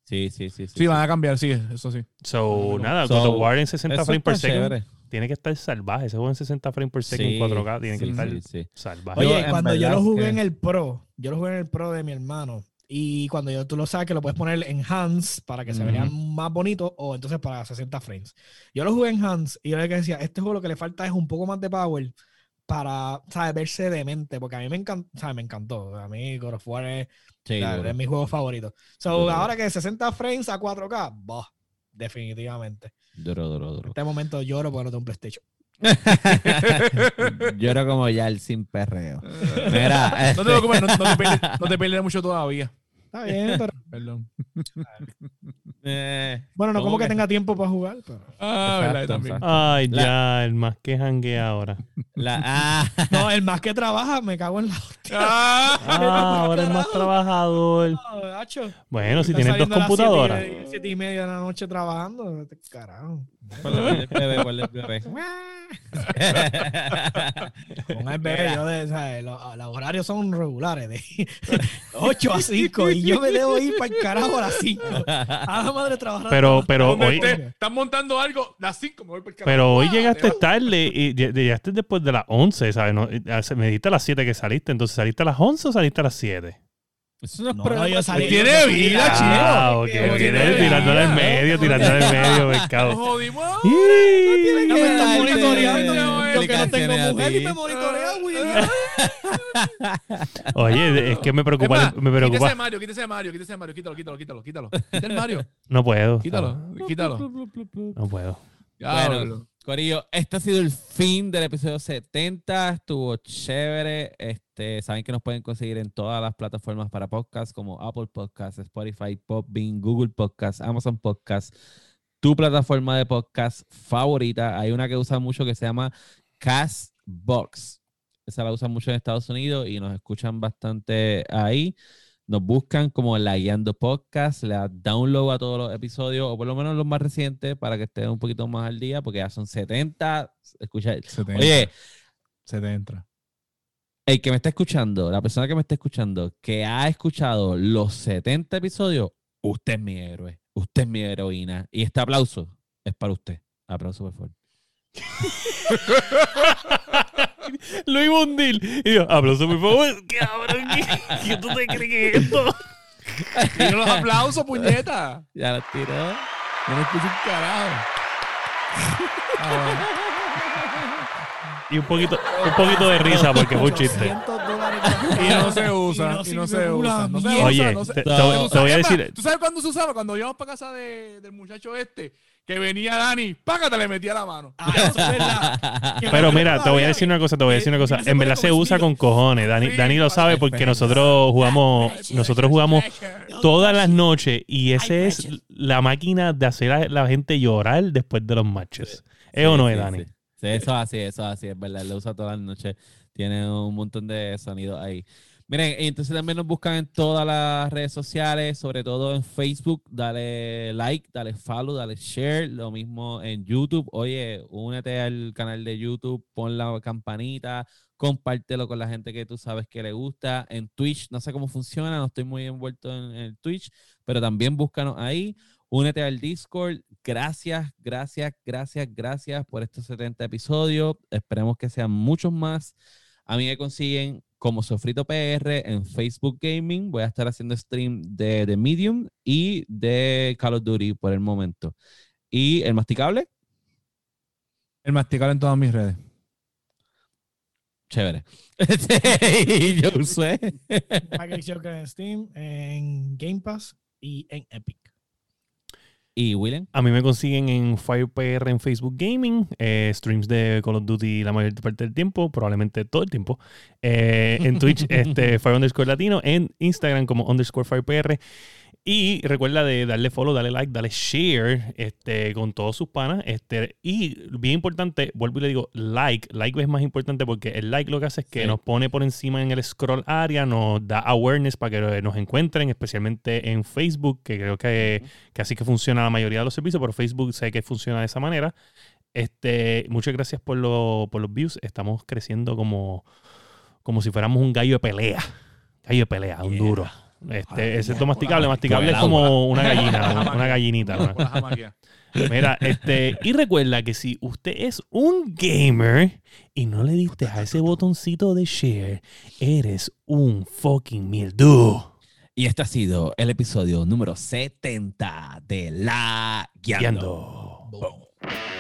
[SPEAKER 1] Sí, sí, sí. sí,
[SPEAKER 2] Sí, van a cambiar, sí, eso sí.
[SPEAKER 4] So, nada,
[SPEAKER 1] so,
[SPEAKER 4] God of War en 60
[SPEAKER 1] Eso
[SPEAKER 4] frames per second tiene que estar salvaje. Ese juego en 60 frames per second
[SPEAKER 1] Sí,
[SPEAKER 4] en 4K tiene que
[SPEAKER 1] sí,
[SPEAKER 4] estar
[SPEAKER 1] sí, sí.
[SPEAKER 4] salvaje.
[SPEAKER 3] Oye, cuando yo lo jugué
[SPEAKER 1] que-
[SPEAKER 3] en el Pro, yo lo jugué en el Pro de mi hermano. Y cuando yo, tú lo sabes que lo puedes poner en hands para que se
[SPEAKER 1] Ujú.
[SPEAKER 3] vean más bonitos o entonces para 60 frames. Yo lo jugué en hands y yo le decía, este juego lo que le falta es un poco más de power para, ¿sabes? Verse demente, porque a mí me encantó, ¿sabes? Me encantó. A mí God of War es,
[SPEAKER 1] Sí,
[SPEAKER 3] ¿sabes? es mi juego favorito. So,
[SPEAKER 1] Duro.
[SPEAKER 3] ahora que 60 frames a 4K, bah, definitivamente.
[SPEAKER 1] Duro, duro,
[SPEAKER 3] En
[SPEAKER 1] duro.
[SPEAKER 3] este momento lloro porque no tengo un PlayStation.
[SPEAKER 1] Era como ya el sin perreo. Mira,
[SPEAKER 2] No te preocupes, no, no te no te pierdes mucho todavía.
[SPEAKER 3] Está bien, pero
[SPEAKER 2] Perdón.
[SPEAKER 1] eh,
[SPEAKER 3] bueno, no
[SPEAKER 1] ¿Cómo
[SPEAKER 3] como que
[SPEAKER 1] que?
[SPEAKER 3] tenga tiempo para jugar, pero...
[SPEAKER 2] Ah, verdad,
[SPEAKER 1] Exacto,
[SPEAKER 2] también.
[SPEAKER 1] exacto.
[SPEAKER 4] Ay,
[SPEAKER 1] La-
[SPEAKER 4] ya, el más que janguea ahora.
[SPEAKER 1] la, ah,
[SPEAKER 3] No, el más que trabaja, me cago en la hostia.
[SPEAKER 2] Ah,
[SPEAKER 4] Ah, ahora es más trabajador.
[SPEAKER 3] No.
[SPEAKER 4] Bueno, si tienes dos computadoras.
[SPEAKER 3] Siete y, siete y media de la noche trabajando. Carajo.
[SPEAKER 1] Ponle el bebé, ponle el bebé.
[SPEAKER 3] Con el bebé, yo de, ¿sabes? Los, los horarios son regulares, de 8 a 5. Y yo me debo ir para el carajo a las 5. A la madre trabajar.
[SPEAKER 4] Pero, pero hoy,
[SPEAKER 2] están montando algo, las 5 me voy por el carajo.
[SPEAKER 4] pero hoy
[SPEAKER 2] Ah,
[SPEAKER 4] llegaste
[SPEAKER 2] te-
[SPEAKER 4] tarde y lle- llegaste después de las 11, ¿sabes? No, eh, me dijiste a las 7 que saliste, entonces saliste a las 11 o saliste a las 7.
[SPEAKER 1] Eso no es
[SPEAKER 3] No,
[SPEAKER 1] problema
[SPEAKER 3] no, yo salí-
[SPEAKER 1] tuyo.
[SPEAKER 2] Tiene vida,
[SPEAKER 4] Ah, tirándole al
[SPEAKER 3] vida,
[SPEAKER 4] medio,
[SPEAKER 3] ¿no?
[SPEAKER 4] tirándole al medio,
[SPEAKER 2] jodimos.
[SPEAKER 3] No me monitoreando.
[SPEAKER 1] qué
[SPEAKER 3] Yo que no tengo mujer y me monitorea, güey.
[SPEAKER 4] Oye, es que me preocupa,
[SPEAKER 2] más,
[SPEAKER 4] me
[SPEAKER 2] Quítese
[SPEAKER 4] preocupa.
[SPEAKER 2] Mario, quítese Mario, quítese Mario, quítalo, quítalo, quítalo, quítalo. Quita el Mario,
[SPEAKER 4] No puedo.
[SPEAKER 2] quítalo, quítalo.
[SPEAKER 4] No puedo.
[SPEAKER 1] Bueno, Corillo, este ha sido el fin del episodio 70. Estuvo chévere. Este, saben que nos pueden conseguir en todas las plataformas para podcast como Apple Podcasts, Spotify, Podbean, Google Podcasts, Amazon Podcasts, tu plataforma de podcast favorita. Hay una que usa mucho que se llama Castbox. Esa la usan mucho en Estados Unidos y nos escuchan bastante ahí. Nos buscan como La Guiando Podcast, le das download a todos los episodios, o por lo menos los más recientes, para que estén un poquito más al día, porque ya son 70. Escucha,
[SPEAKER 2] Se te
[SPEAKER 1] oye,
[SPEAKER 2] entra, se te entra.
[SPEAKER 1] el que me está escuchando, la persona que me está escuchando, que ha escuchado los 70 episodios, usted es mi héroe, usted es mi heroína. Y este aplauso es para usted. Aplauso, por favor.
[SPEAKER 4] Luis Bundil. Y yo, aplauso, por favor. Cabrón, ¿qué, ¿qué tú te crees que es esto?
[SPEAKER 2] Tira los aplausos, puñeta.
[SPEAKER 1] Ya lo tiró.
[SPEAKER 2] No me escucho un carajo. Ah,
[SPEAKER 4] Y un poquito, un poquito de risa porque fue un chiste.
[SPEAKER 3] 800 dólares
[SPEAKER 2] Y no se usa, y no se usa. No se usa,
[SPEAKER 4] Oye,
[SPEAKER 2] no se-
[SPEAKER 4] te, te-
[SPEAKER 1] No.
[SPEAKER 4] te voy a decir,
[SPEAKER 2] ¿Tú sabes cuándo se usaba? Cuando íbamos para casa de- del muchacho este, que venía Dani, págate, le metía la mano.
[SPEAKER 3] Ah, es
[SPEAKER 4] Pero mira, te voy a decir una cosa, te voy a decir una cosa. En verdad se usa con cojones. Dani, Dani lo sabe porque nosotros jugamos, nosotros jugamos todas las noches y ese
[SPEAKER 3] Ay,
[SPEAKER 4] es la máquina de hacer a la gente llorar después de los matches. ¿Es o no es, Dani?
[SPEAKER 1] Sí, eso es así, eso es así, es verdad. Lo usa todas las noches. Tiene un montón de sonidos ahí. Miren, entonces también nos buscan en todas las redes sociales, sobre todo en Facebook. Dale like, dale follow, dale share. Lo mismo en YouTube. Oye, únete al canal de YouTube, pon la campanita, compártelo con la gente que tú sabes que le gusta. En Twitch, no sé cómo funciona, no estoy muy envuelto en, en el Twitch, pero también búscanos ahí. Únete al Discord. Gracias, gracias, gracias, gracias por estos 70 episodios. Esperemos que sean muchos más. A mí me consiguen como Sofrito PR en Facebook Gaming. Voy a estar haciendo stream de, de Medium y de Call of Duty por el momento. Y el masticable,
[SPEAKER 2] El masticable en todas mis redes.
[SPEAKER 1] chévere. y yo usé.
[SPEAKER 3] Package Joker en Steam, en Game Pass y en Epic.
[SPEAKER 1] Y William.
[SPEAKER 4] A mí me consiguen en FirePR en Facebook Gaming, eh, streams de Call of Duty la mayor parte del tiempo, probablemente todo el tiempo. Eh, en Twitch, este, Fire underscore Latino, en Instagram como underscore FirePR. Y recuerda de darle follow, darle like, darle share este, con todos sus panas. Este, y bien importante, vuelvo y le digo, like. Like es más importante porque el like lo que hace es que
[SPEAKER 1] Sí.
[SPEAKER 4] nos pone por encima en el scroll area, nos da awareness para que nos encuentren, especialmente en Facebook, que creo que, que así que funciona la mayoría de los servicios, pero Facebook sé que funciona de esa manera. Este, muchas gracias por, lo- por los views. Estamos creciendo como, si fuéramos un gallo de pelea. Gallo de pelea, un duro. Este, ese
[SPEAKER 1] yeah.
[SPEAKER 4] masticable, masticable es como una gallina, una gallinita. ¿no? Mira, este, y recuerda que si usted es un gamer y no le diste a ese botoncito de share, eres un fucking mildew.
[SPEAKER 1] Y este ha sido el episodio número 70 de La Guiando.
[SPEAKER 4] Guiando.